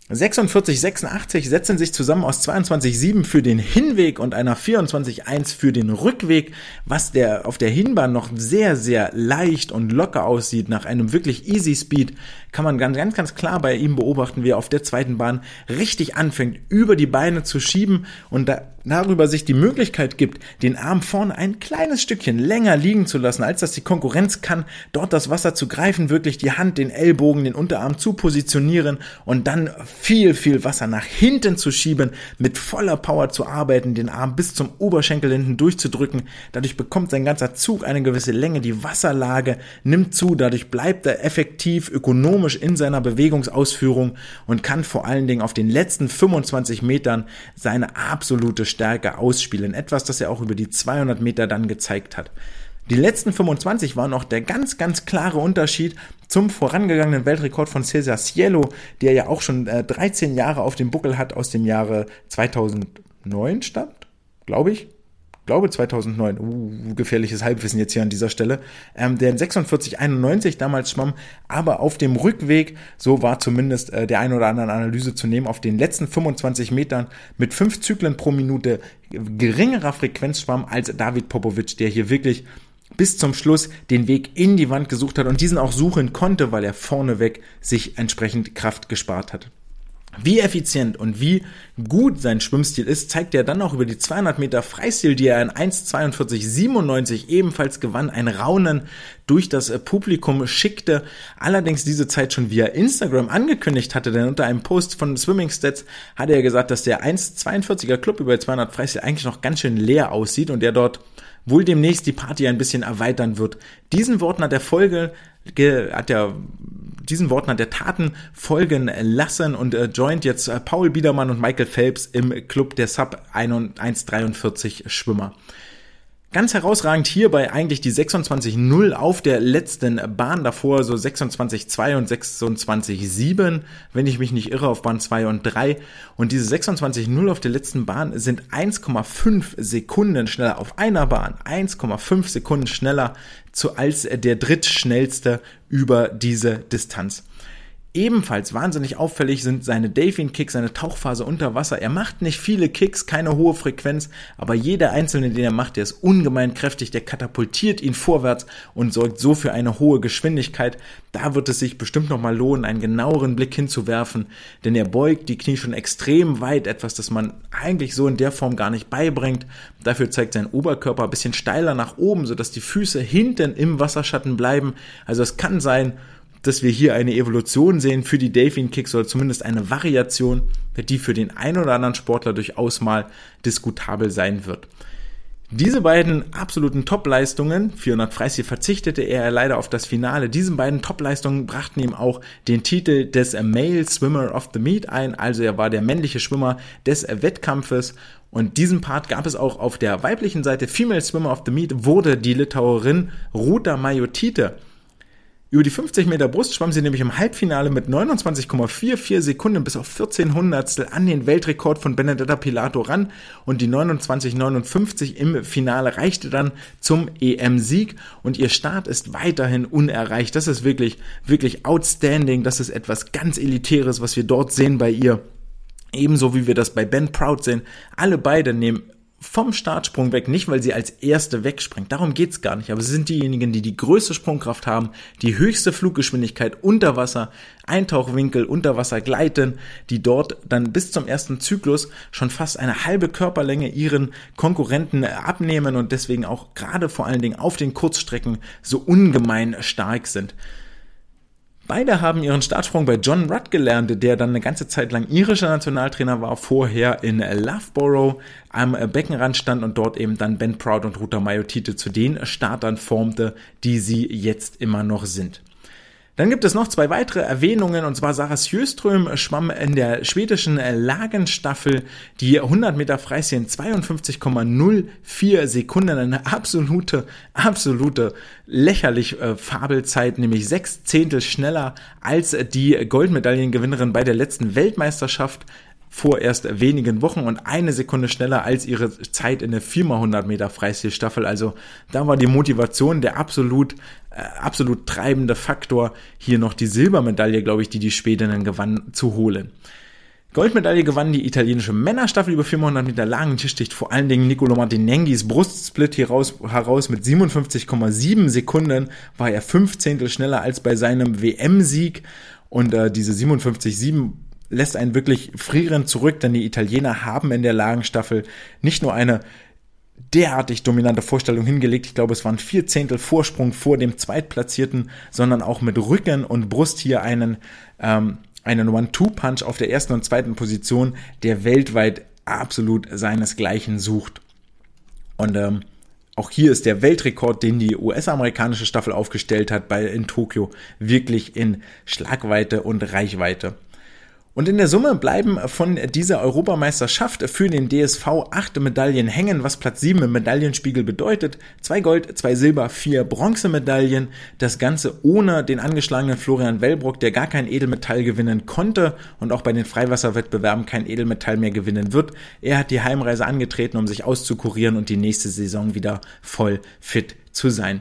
46, 86 setzen sich zusammen aus 22,7 für den Hinweg und einer 24,1 für den Rückweg, was der auf der Hinbahn noch sehr, sehr leicht und locker aussieht. Nach einem wirklich easy Speed kann man ganz, ganz, ganz klar bei ihm beobachten, wie er auf der zweiten Bahn richtig anfängt, über die Beine zu schieben und da darüber sich die Möglichkeit gibt, den Arm vorne ein kleines Stückchen länger liegen zu lassen, als das die Konkurrenz kann, dort das Wasser zu greifen, wirklich die Hand, den Ellbogen, den Unterarm zu positionieren und dann viel, viel Wasser nach hinten zu schieben, mit voller Power zu arbeiten, den Arm bis zum Oberschenkel hinten durchzudrücken. Dadurch bekommt sein ganzer Zug eine gewisse Länge, die Wasserlage nimmt zu, dadurch bleibt er effektiv, ökonomisch in seiner Bewegungsausführung und kann vor allen Dingen auf den letzten 25 Metern seine absolute Stärke ausspielen. Etwas, das er auch über die 200 Meter dann gezeigt hat. Die letzten 25 waren noch der ganz, ganz klare Unterschied zum vorangegangenen Weltrekord von Cesar Cielo, der ja auch schon äh, 13 Jahre auf dem Buckel hat, aus dem Jahre 2009 stammt, glaube ich glaube 2009, uh, gefährliches Halbwissen jetzt hier an dieser Stelle, ähm, der in 46,91 damals schwamm, aber auf dem Rückweg, so war zumindest äh, der ein oder anderen Analyse zu nehmen, auf den letzten 25 Metern mit fünf Zyklen pro Minute geringerer Frequenz schwamm als David Popovic, der hier wirklich bis zum Schluss den Weg in die Wand gesucht hat und diesen auch suchen konnte, weil er vorneweg sich entsprechend Kraft gespart hat. Wie effizient und wie gut sein Schwimmstil ist, zeigt er dann auch über die 200 Meter Freistil, die er in 1,42,97 ebenfalls gewann, ein Raunen durch das äh, Publikum schickte. Allerdings diese Zeit schon via Instagram angekündigt hatte, denn unter einem Post von Swimming Stats hatte er gesagt, dass der 1,42er Club über 200 Freistil eigentlich noch ganz schön leer aussieht und er dort wohl demnächst die Party ein bisschen erweitern wird. Diesen Worten hat er Folge, hat er diesen Worten hat er Taten folgen lassen und äh, joint jetzt äh, Paul Biedermann und Michael Phelps im Club der Sub 1,43 Schwimmer. Ganz herausragend hierbei eigentlich die 26-0 auf der letzten Bahn davor, so 26-2 und 26-7, wenn ich mich nicht irre, auf Bahn 2 und 3. Und diese 26-0 auf der letzten Bahn sind 1,5 Sekunden schneller auf einer Bahn, 1,5 Sekunden schneller zu, als der drittschnellste über diese Distanz. Ebenfalls wahnsinnig auffällig sind seine Delfin-Kicks, seine Tauchphase unter Wasser. Er macht nicht viele Kicks, keine hohe Frequenz, aber jeder einzelne, den er macht, der ist ungemein kräftig, der katapultiert ihn vorwärts und sorgt so für eine hohe Geschwindigkeit. Da wird es sich bestimmt nochmal lohnen, einen genaueren Blick hinzuwerfen, denn er beugt die Knie schon extrem weit, etwas, das man eigentlich so in der Form gar nicht beibringt. Dafür zeigt sein Oberkörper ein bisschen steiler nach oben, sodass die Füße hinten im Wasserschatten bleiben. Also es kann sein, dass wir hier eine Evolution sehen für die Delfin Kicks oder zumindest eine Variation, die für den einen oder anderen Sportler durchaus mal diskutabel sein wird. Diese beiden absoluten Top-Leistungen, 400 Freistil verzichtete er leider auf das Finale, diese beiden Top-Leistungen brachten ihm auch den Titel des Male Swimmer of the Meet ein, also er war der männliche Schwimmer des Wettkampfes. Und diesen Part gab es auch auf der weiblichen Seite, Female Swimmer of the Meet wurde die Litauerin Ruta Majotite über die 50 Meter Brust schwamm sie nämlich im Halbfinale mit 29,44 Sekunden bis auf 14 Hundertstel an den Weltrekord von Benedetta Pilato ran und die 29,59 im Finale reichte dann zum EM-Sieg und ihr Start ist weiterhin unerreicht. Das ist wirklich, wirklich outstanding. Das ist etwas ganz Elitäres, was wir dort sehen bei ihr. Ebenso wie wir das bei Ben Proud sehen. Alle beide nehmen vom Startsprung weg, nicht weil sie als Erste wegspringt, darum geht's gar nicht, aber sie sind diejenigen, die die größte Sprungkraft haben, die höchste Fluggeschwindigkeit unter Wasser, Eintauchwinkel unter Wasser gleiten, die dort dann bis zum ersten Zyklus schon fast eine halbe Körperlänge ihren Konkurrenten abnehmen und deswegen auch gerade vor allen Dingen auf den Kurzstrecken so ungemein stark sind. Beide haben ihren Startsprung bei John Rudd gelernt, der dann eine ganze Zeit lang irischer Nationaltrainer war, vorher in Loughborough am Beckenrand stand und dort eben dann Ben Proud und Ruta Mayotite zu den Startern formte, die sie jetzt immer noch sind. Dann gibt es noch zwei weitere Erwähnungen, und zwar Sarah Sjöström schwamm in der schwedischen Lagenstaffel die 100 Meter Freistil in 52,04 Sekunden. Eine absolute, absolute lächerlich äh, Fabelzeit, nämlich sechs Zehntel schneller als die Goldmedaillengewinnerin bei der letzten Weltmeisterschaft vor erst wenigen Wochen und eine Sekunde schneller als ihre Zeit in der 4x100 Meter Freistilstaffel. Also da war die Motivation der absolut, äh, absolut treibende Faktor, hier noch die Silbermedaille, glaube ich, die die Schwedinnen gewann, zu holen. Goldmedaille gewann die italienische Männerstaffel über 400 Meter langen Tisch sticht vor allen Dingen Nicolo Martinengis Brustsplit hier raus, heraus mit 57,7 Sekunden war er fünf Zehntel schneller als bei seinem WM-Sieg und äh, diese 57,7 lässt einen wirklich frierend zurück, denn die Italiener haben in der Lagenstaffel nicht nur eine derartig dominante Vorstellung hingelegt. Ich glaube, es waren vier Zehntel Vorsprung vor dem Zweitplatzierten, sondern auch mit Rücken und Brust hier einen, ähm, einen One-Two-Punch auf der ersten und zweiten Position, der weltweit absolut seinesgleichen sucht. Und ähm, auch hier ist der Weltrekord, den die US-amerikanische Staffel aufgestellt hat, bei in Tokio wirklich in Schlagweite und Reichweite. Und in der Summe bleiben von dieser Europameisterschaft für den DSV acht Medaillen hängen, was Platz sieben im Medaillenspiegel bedeutet. Zwei Gold, zwei Silber, vier Bronzemedaillen. Das Ganze ohne den angeschlagenen Florian Wellbrock, der gar kein Edelmetall gewinnen konnte und auch bei den Freiwasserwettbewerben kein Edelmetall mehr gewinnen wird. Er hat die Heimreise angetreten, um sich auszukurieren und die nächste Saison wieder voll fit zu sein.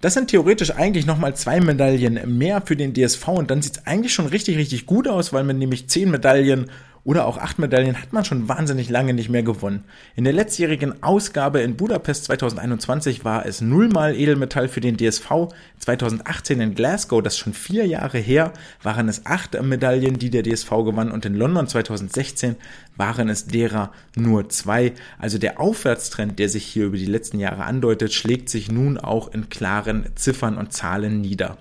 Das sind theoretisch eigentlich nochmal zwei Medaillen mehr für den DSV und dann sieht es eigentlich schon richtig, richtig gut aus, weil man nämlich zehn Medaillen oder auch acht Medaillen hat man schon wahnsinnig lange nicht mehr gewonnen. In der letztjährigen Ausgabe in Budapest 2021 war es nullmal Edelmetall für den DSV. 2018 in Glasgow, das schon vier Jahre her, waren es acht Medaillen, die der DSV gewann und in London 2016 waren es derer nur zwei. Also der Aufwärtstrend, der sich hier über die letzten Jahre andeutet, schlägt sich nun auch in klaren Ziffern und Zahlen nieder.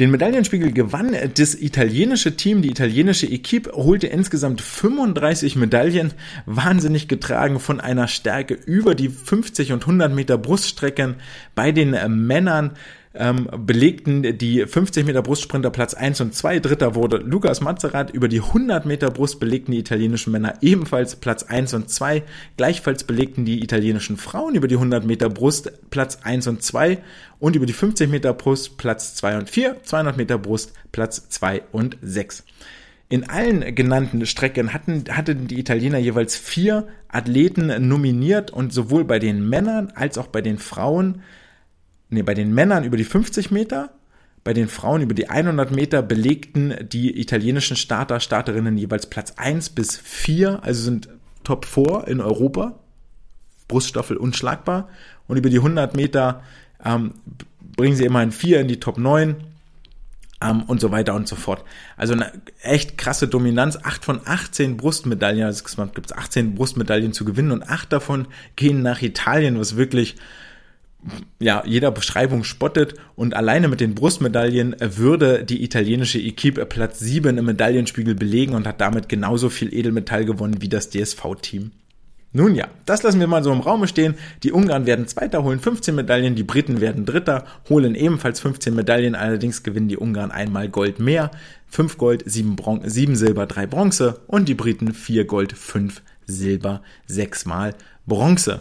Den Medaillenspiegel gewann das italienische Team, die italienische Equipe holte insgesamt 35 Medaillen, wahnsinnig getragen von einer Stärke über die 50 und 100 Meter Bruststrecken bei den Männern ähm, belegten die 50 Meter Brustsprinter Platz 1 und 2. Dritter wurde Lukas Mazerat. Über die 100 Meter Brust belegten die italienischen Männer ebenfalls Platz 1 und 2. Gleichfalls belegten die italienischen Frauen über die 100 Meter Brust Platz 1 und 2 und über die 50 Meter Brust Platz 2 und 4, 200 Meter Brust Platz 2 und 6. In allen genannten Strecken hatten, hatten die Italiener jeweils vier Athleten nominiert und sowohl bei den Männern als auch bei den Frauen nee, bei den Männern über die 50 Meter, bei den Frauen über die 100 Meter belegten die italienischen Starter, Starterinnen jeweils Platz 1 bis 4, also sind Top 4 in Europa, Bruststoffel unschlagbar. Und über die 100 Meter ähm, bringen sie immerhin 4 in die Top 9 ähm, und so weiter und so fort. Also eine echt krasse Dominanz. 8 von 18 Brustmedaillen, also es gibt 18 Brustmedaillen zu gewinnen und 8 davon gehen nach Italien, was wirklich ja, jeder Beschreibung spottet und alleine mit den Brustmedaillen würde die italienische Equipe Platz 7 im Medaillenspiegel belegen und hat damit genauso viel Edelmetall gewonnen wie das DSV-Team. Nun ja, das lassen wir mal so im Raume stehen. Die Ungarn werden Zweiter, holen 15 Medaillen, die Briten werden Dritter, holen ebenfalls 15 Medaillen, allerdings gewinnen die Ungarn einmal Gold mehr. 5 Gold, 7, Bron 7 Silber, 3 Bronze und die Briten 4 Gold, 5 Silber, 6 mal Bronze.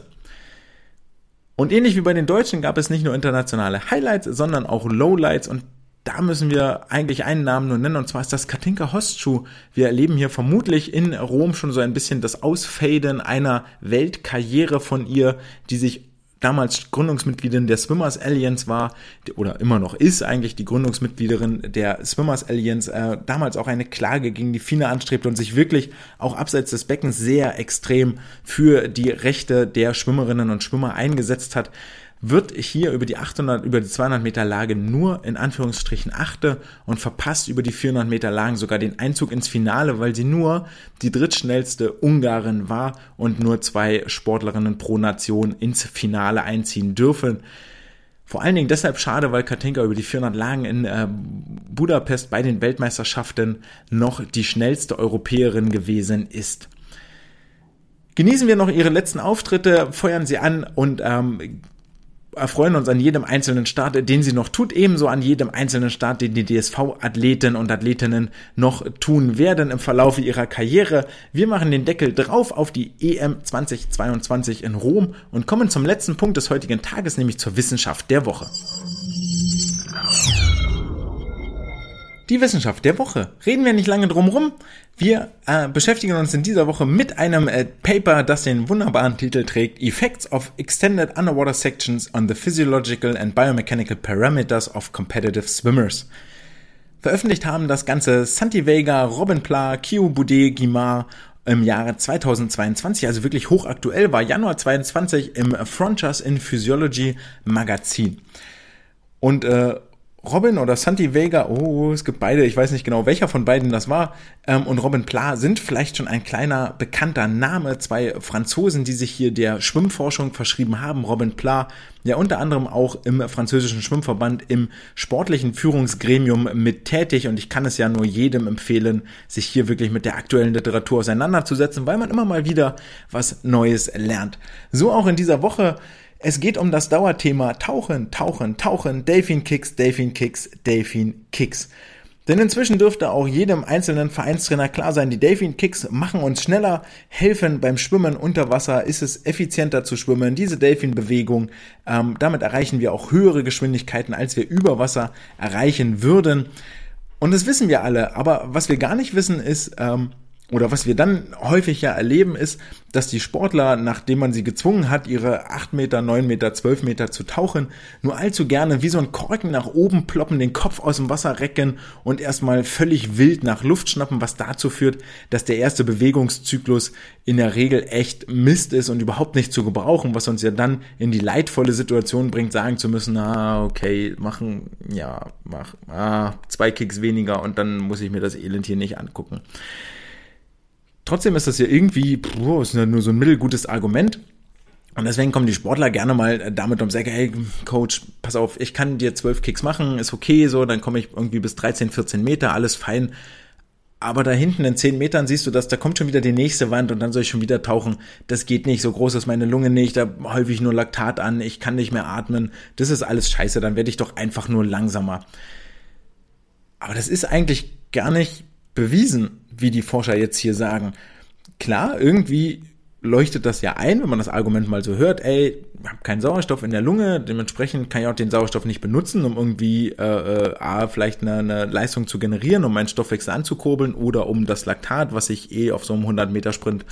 Und ähnlich wie bei den Deutschen gab es nicht nur internationale Highlights, sondern auch Lowlights und da müssen wir eigentlich einen Namen nur nennen, und zwar ist das Katinka Hostschuh. Wir erleben hier vermutlich in Rom schon so ein bisschen das Ausfaden einer Weltkarriere von ihr, die sich damals Gründungsmitgliedin der Swimmers Alliance war, oder immer noch ist eigentlich die Gründungsmitgliederin der Swimmers Alliance, äh, damals auch eine Klage gegen die FINA anstrebte und sich wirklich auch abseits des Beckens sehr extrem für die Rechte der Schwimmerinnen und Schwimmer eingesetzt hat wird hier über die 800, über die 200 Meter Lage nur in Anführungsstrichen achte und verpasst über die 400 Meter Lagen sogar den Einzug ins Finale, weil sie nur die drittschnellste Ungarin war und nur zwei Sportlerinnen pro Nation ins Finale einziehen dürfen. Vor allen Dingen deshalb schade, weil Katinka über die 400 Lagen in äh, Budapest bei den Weltmeisterschaften noch die schnellste Europäerin gewesen ist. Genießen wir noch ihre letzten Auftritte, feuern sie an und ähm, erfreuen uns an jedem einzelnen Start, den sie noch tut, ebenso an jedem einzelnen Start, den die DSV-Athleten und Athletinnen noch tun werden im Verlauf ihrer Karriere. Wir machen den Deckel drauf auf die EM 2022 in Rom und kommen zum letzten Punkt des heutigen Tages, nämlich zur Wissenschaft der Woche. Die Wissenschaft der Woche. Reden wir nicht lange drum rum. Wir äh, beschäftigen uns in dieser Woche mit einem äh, Paper, das den wunderbaren Titel trägt Effects of Extended Underwater Sections on the Physiological and Biomechanical Parameters of Competitive Swimmers. Veröffentlicht haben das Ganze Santi Vega, Robin Pla, Kio Boudet, Guimard im Jahre 2022, also wirklich hochaktuell, war Januar 22 im Frontiers in Physiology Magazin. Und äh, Robin oder Santi Vega, oh, es gibt beide, ich weiß nicht genau, welcher von beiden das war, ähm, und Robin Pla sind vielleicht schon ein kleiner bekannter Name. Zwei Franzosen, die sich hier der Schwimmforschung verschrieben haben. Robin Pla, ja unter anderem auch im französischen Schwimmverband im sportlichen Führungsgremium mit tätig und ich kann es ja nur jedem empfehlen, sich hier wirklich mit der aktuellen Literatur auseinanderzusetzen, weil man immer mal wieder was Neues lernt. So auch in dieser Woche es geht um das Dauerthema Tauchen, Tauchen, Tauchen, Delfin Kicks, Delfin Kicks, Delfin Kicks. Denn inzwischen dürfte auch jedem einzelnen Vereinstrainer klar sein, die Delfin Kicks machen uns schneller, helfen beim Schwimmen unter Wasser, ist es effizienter zu schwimmen, diese Delfin Bewegung, ähm, damit erreichen wir auch höhere Geschwindigkeiten, als wir über Wasser erreichen würden. Und das wissen wir alle, aber was wir gar nicht wissen ist, ähm, oder was wir dann häufig ja erleben, ist, dass die Sportler, nachdem man sie gezwungen hat, ihre 8 Meter, 9 Meter, 12 Meter zu tauchen, nur allzu gerne wie so ein Korken nach oben ploppen, den Kopf aus dem Wasser recken und erstmal völlig wild nach Luft schnappen, was dazu führt, dass der erste Bewegungszyklus in der Regel echt Mist ist und überhaupt nicht zu gebrauchen, was uns ja dann in die leidvolle Situation bringt, sagen zu müssen, ah, okay, machen, ja, mach, ah, zwei Kicks weniger und dann muss ich mir das Elend hier nicht angucken. Trotzdem ist das ja irgendwie, puh, ist nur so ein mittelgutes Argument. Und deswegen kommen die Sportler gerne mal damit um Säcke, hey Coach, pass auf, ich kann dir zwölf Kicks machen, ist okay, so, dann komme ich irgendwie bis 13, 14 Meter, alles fein. Aber da hinten in 10 Metern siehst du, dass da kommt schon wieder die nächste Wand und dann soll ich schon wieder tauchen. Das geht nicht, so groß ist meine Lunge nicht, da häufig nur Laktat an, ich kann nicht mehr atmen. Das ist alles scheiße, dann werde ich doch einfach nur langsamer. Aber das ist eigentlich gar nicht bewiesen, wie die Forscher jetzt hier sagen. Klar, irgendwie leuchtet das ja ein, wenn man das Argument mal so hört, ey, ich habe keinen Sauerstoff in der Lunge, dementsprechend kann ich auch den Sauerstoff nicht benutzen, um irgendwie äh, äh, vielleicht eine, eine Leistung zu generieren, um meinen Stoffwechsel anzukurbeln oder um das Laktat, was ich eh auf so einem 100 Meter Sprint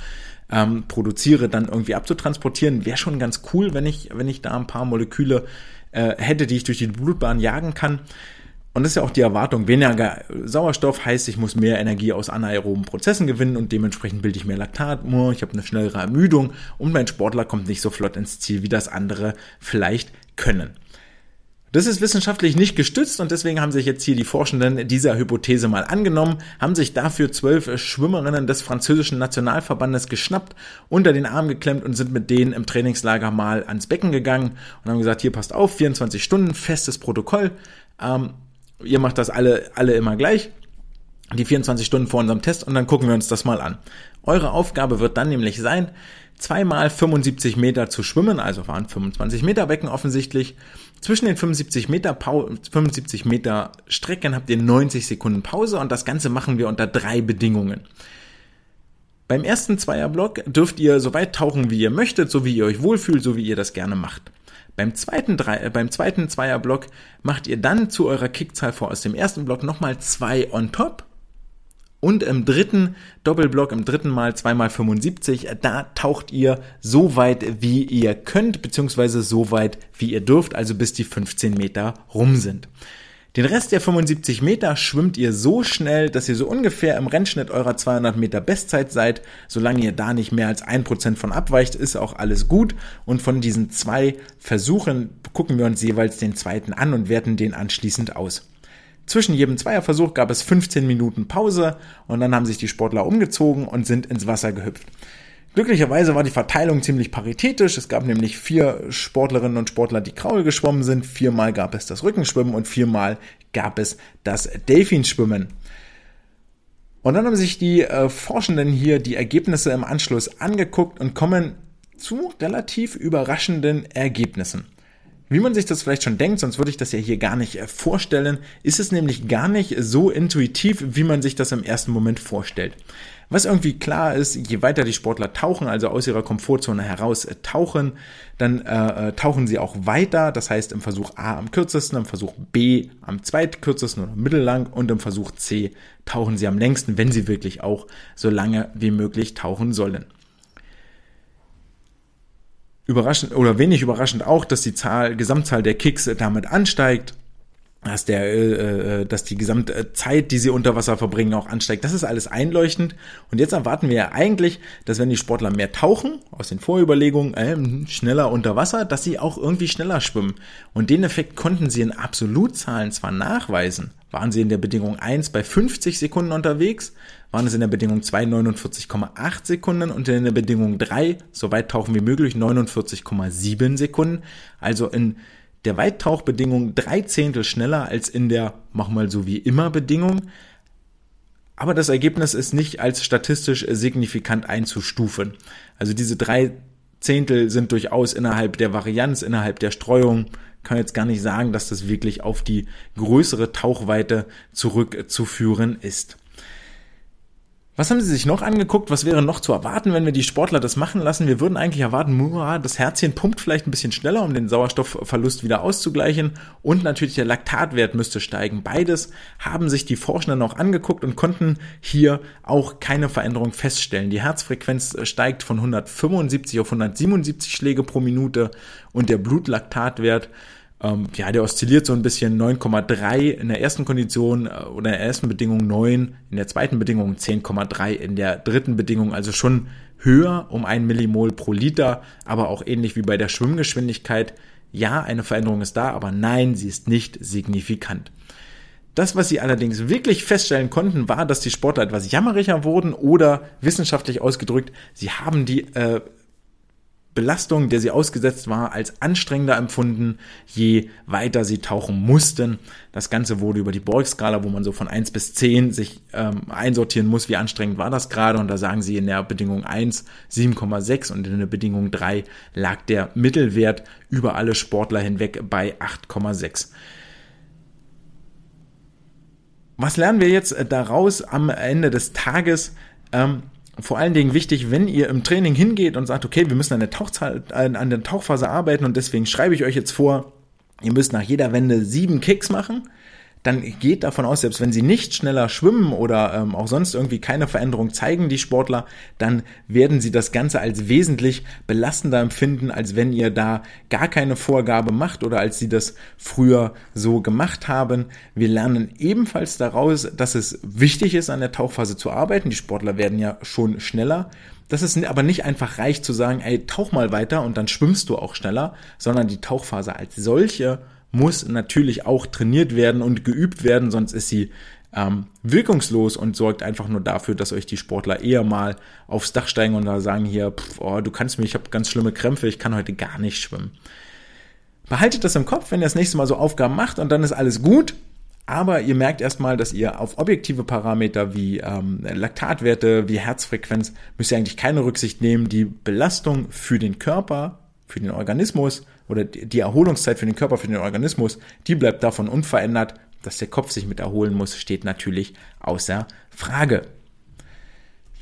ähm, produziere, dann irgendwie abzutransportieren. Wäre schon ganz cool, wenn ich, wenn ich da ein paar Moleküle äh, hätte, die ich durch die Blutbahn jagen kann. Und das ist ja auch die Erwartung. Weniger Sauerstoff heißt, ich muss mehr Energie aus anaeroben Prozessen gewinnen und dementsprechend bilde ich mehr Laktat. Ich habe eine schnellere Ermüdung und mein Sportler kommt nicht so flott ins Ziel, wie das andere vielleicht können. Das ist wissenschaftlich nicht gestützt und deswegen haben sich jetzt hier die Forschenden dieser Hypothese mal angenommen, haben sich dafür zwölf Schwimmerinnen des französischen Nationalverbandes geschnappt, unter den Arm geklemmt und sind mit denen im Trainingslager mal ans Becken gegangen und haben gesagt, hier passt auf, 24 Stunden, festes Protokoll. Ähm, ihr macht das alle, alle immer gleich, die 24 Stunden vor unserem Test und dann gucken wir uns das mal an. Eure Aufgabe wird dann nämlich sein, zweimal 75 Meter zu schwimmen, also waren 25 Meter Becken offensichtlich. Zwischen den 75 Meter, 75 Meter Strecken habt ihr 90 Sekunden Pause und das Ganze machen wir unter drei Bedingungen. Beim ersten Zweierblock dürft ihr so weit tauchen, wie ihr möchtet, so wie ihr euch wohlfühlt, so wie ihr das gerne macht. Beim zweiten, drei, äh, beim zweiten Zweierblock macht ihr dann zu eurer Kickzahl vor aus dem ersten Block nochmal zwei on top. Und im dritten Doppelblock, im dritten Mal zweimal 75, da taucht ihr so weit, wie ihr könnt, beziehungsweise so weit, wie ihr dürft, also bis die 15 Meter rum sind. Den Rest der 75 Meter schwimmt ihr so schnell, dass ihr so ungefähr im Rennschnitt eurer 200 Meter Bestzeit seid. Solange ihr da nicht mehr als 1% von abweicht, ist auch alles gut. Und von diesen zwei Versuchen gucken wir uns jeweils den zweiten an und werten den anschließend aus. Zwischen jedem Zweierversuch gab es 15 Minuten Pause und dann haben sich die Sportler umgezogen und sind ins Wasser gehüpft. Glücklicherweise war die Verteilung ziemlich paritätisch. Es gab nämlich vier Sportlerinnen und Sportler, die Kraul geschwommen sind. Viermal gab es das Rückenschwimmen und viermal gab es das Delfinschwimmen. Und dann haben sich die äh, Forschenden hier die Ergebnisse im Anschluss angeguckt und kommen zu relativ überraschenden Ergebnissen. Wie man sich das vielleicht schon denkt, sonst würde ich das ja hier gar nicht äh, vorstellen, ist es nämlich gar nicht so intuitiv, wie man sich das im ersten Moment vorstellt. Was irgendwie klar ist, je weiter die Sportler tauchen, also aus ihrer Komfortzone heraus äh, tauchen, dann äh, äh, tauchen sie auch weiter. Das heißt im Versuch A am kürzesten, im Versuch B am zweitkürzesten oder mittellang und im Versuch C tauchen sie am längsten, wenn sie wirklich auch so lange wie möglich tauchen sollen. Überraschend oder wenig überraschend auch, dass die Zahl, Gesamtzahl der Kicks damit ansteigt. Dass der, äh, äh, dass die gesamte Zeit, die sie unter Wasser verbringen, auch ansteigt. Das ist alles einleuchtend. Und jetzt erwarten wir ja eigentlich, dass wenn die Sportler mehr tauchen, aus den Vorüberlegungen, äh, schneller unter Wasser, dass sie auch irgendwie schneller schwimmen. Und den Effekt konnten sie in Absolutzahlen zwar nachweisen, waren sie in der Bedingung 1 bei 50 Sekunden unterwegs, waren es in der Bedingung 2 49,8 Sekunden und in der Bedingung 3, so weit tauchen wie möglich, 49,7 Sekunden. Also in der Weittauchbedingung drei Zehntel schneller als in der mach mal so wie immer Bedingung. Aber das Ergebnis ist nicht als statistisch signifikant einzustufen. Also diese drei Zehntel sind durchaus innerhalb der Varianz, innerhalb der Streuung. kann jetzt gar nicht sagen, dass das wirklich auf die größere Tauchweite zurückzuführen ist. Was haben Sie sich noch angeguckt? Was wäre noch zu erwarten, wenn wir die Sportler das machen lassen? Wir würden eigentlich erwarten, Mura, das Herzchen pumpt vielleicht ein bisschen schneller, um den Sauerstoffverlust wieder auszugleichen. Und natürlich der Laktatwert müsste steigen. Beides haben sich die Forschenden noch angeguckt und konnten hier auch keine Veränderung feststellen. Die Herzfrequenz steigt von 175 auf 177 Schläge pro Minute und der Blutlaktatwert ähm, ja, der oszilliert so ein bisschen 9,3 in der ersten Kondition äh, oder in der ersten Bedingung 9, in der zweiten Bedingung 10,3, in der dritten Bedingung also schon höher um ein Millimol pro Liter, aber auch ähnlich wie bei der Schwimmgeschwindigkeit. Ja, eine Veränderung ist da, aber nein, sie ist nicht signifikant. Das, was sie allerdings wirklich feststellen konnten, war, dass die Sportler etwas jammeriger wurden oder wissenschaftlich ausgedrückt, sie haben die äh, Belastung, der sie ausgesetzt war, als anstrengender empfunden, je weiter sie tauchen mussten. Das Ganze wurde über die Borg-Skala, wo man so von 1 bis 10 sich ähm, einsortieren muss, wie anstrengend war das gerade. Und da sagen sie in der Bedingung 1 7,6 und in der Bedingung 3 lag der Mittelwert über alle Sportler hinweg bei 8,6. Was lernen wir jetzt daraus am Ende des Tages? Ähm, vor allen Dingen wichtig, wenn ihr im Training hingeht und sagt, okay, wir müssen an der, Tauchzahl, an der Tauchphase arbeiten und deswegen schreibe ich euch jetzt vor, ihr müsst nach jeder Wende sieben Kicks machen dann geht davon aus, selbst wenn sie nicht schneller schwimmen oder ähm, auch sonst irgendwie keine Veränderung zeigen, die Sportler, dann werden sie das Ganze als wesentlich belastender empfinden, als wenn ihr da gar keine Vorgabe macht oder als sie das früher so gemacht haben. Wir lernen ebenfalls daraus, dass es wichtig ist, an der Tauchphase zu arbeiten. Die Sportler werden ja schon schneller. Das ist aber nicht einfach reich zu sagen, ey, tauch mal weiter und dann schwimmst du auch schneller, sondern die Tauchphase als solche muss natürlich auch trainiert werden und geübt werden, sonst ist sie ähm, wirkungslos und sorgt einfach nur dafür, dass euch die Sportler eher mal aufs Dach steigen und da sagen hier, pff, oh, du kannst mir, ich habe ganz schlimme Krämpfe, ich kann heute gar nicht schwimmen. Behaltet das im Kopf, wenn ihr das nächste Mal so Aufgaben macht und dann ist alles gut. Aber ihr merkt erstmal, dass ihr auf objektive Parameter wie ähm, Laktatwerte, wie Herzfrequenz, müsst ihr eigentlich keine Rücksicht nehmen. Die Belastung für den Körper, für den Organismus oder die Erholungszeit für den Körper, für den Organismus, die bleibt davon unverändert. Dass der Kopf sich mit erholen muss, steht natürlich außer Frage.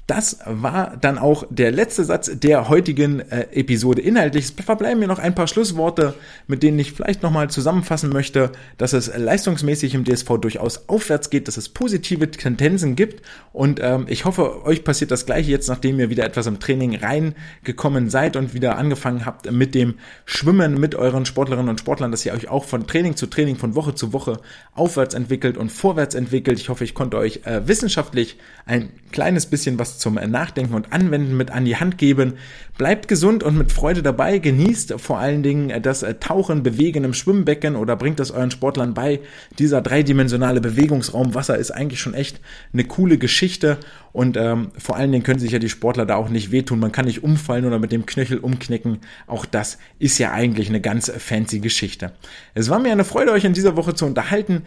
Das war dann auch der letzte Satz der heutigen äh, Episode. Inhaltlich verbleiben mir noch ein paar Schlussworte, mit denen ich vielleicht nochmal zusammenfassen möchte, dass es leistungsmäßig im DSV durchaus aufwärts geht, dass es positive Tendenzen gibt und ähm, ich hoffe, euch passiert das gleiche jetzt, nachdem ihr wieder etwas im Training reingekommen seid und wieder angefangen habt mit dem Schwimmen mit euren Sportlerinnen und Sportlern, dass ihr euch auch von Training zu Training, von Woche zu Woche aufwärts entwickelt und vorwärts entwickelt. Ich hoffe, ich konnte euch äh, wissenschaftlich ein kleines bisschen was zum Nachdenken und Anwenden mit an die Hand geben. Bleibt gesund und mit Freude dabei. Genießt vor allen Dingen das Tauchen, Bewegen im Schwimmbecken oder bringt es euren Sportlern bei. Dieser dreidimensionale Bewegungsraum Wasser ist eigentlich schon echt eine coole Geschichte und ähm, vor allen Dingen können sich ja die Sportler da auch nicht wehtun. Man kann nicht umfallen oder mit dem Knöchel umknicken. Auch das ist ja eigentlich eine ganz fancy Geschichte. Es war mir eine Freude, euch in dieser Woche zu unterhalten.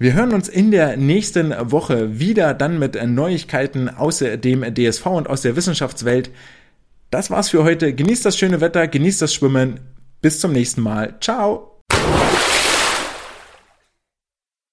Wir hören uns in der nächsten Woche wieder, dann mit Neuigkeiten aus dem DSV und aus der Wissenschaftswelt. Das war's für heute. Genießt das schöne Wetter, genießt das Schwimmen. Bis zum nächsten Mal. Ciao.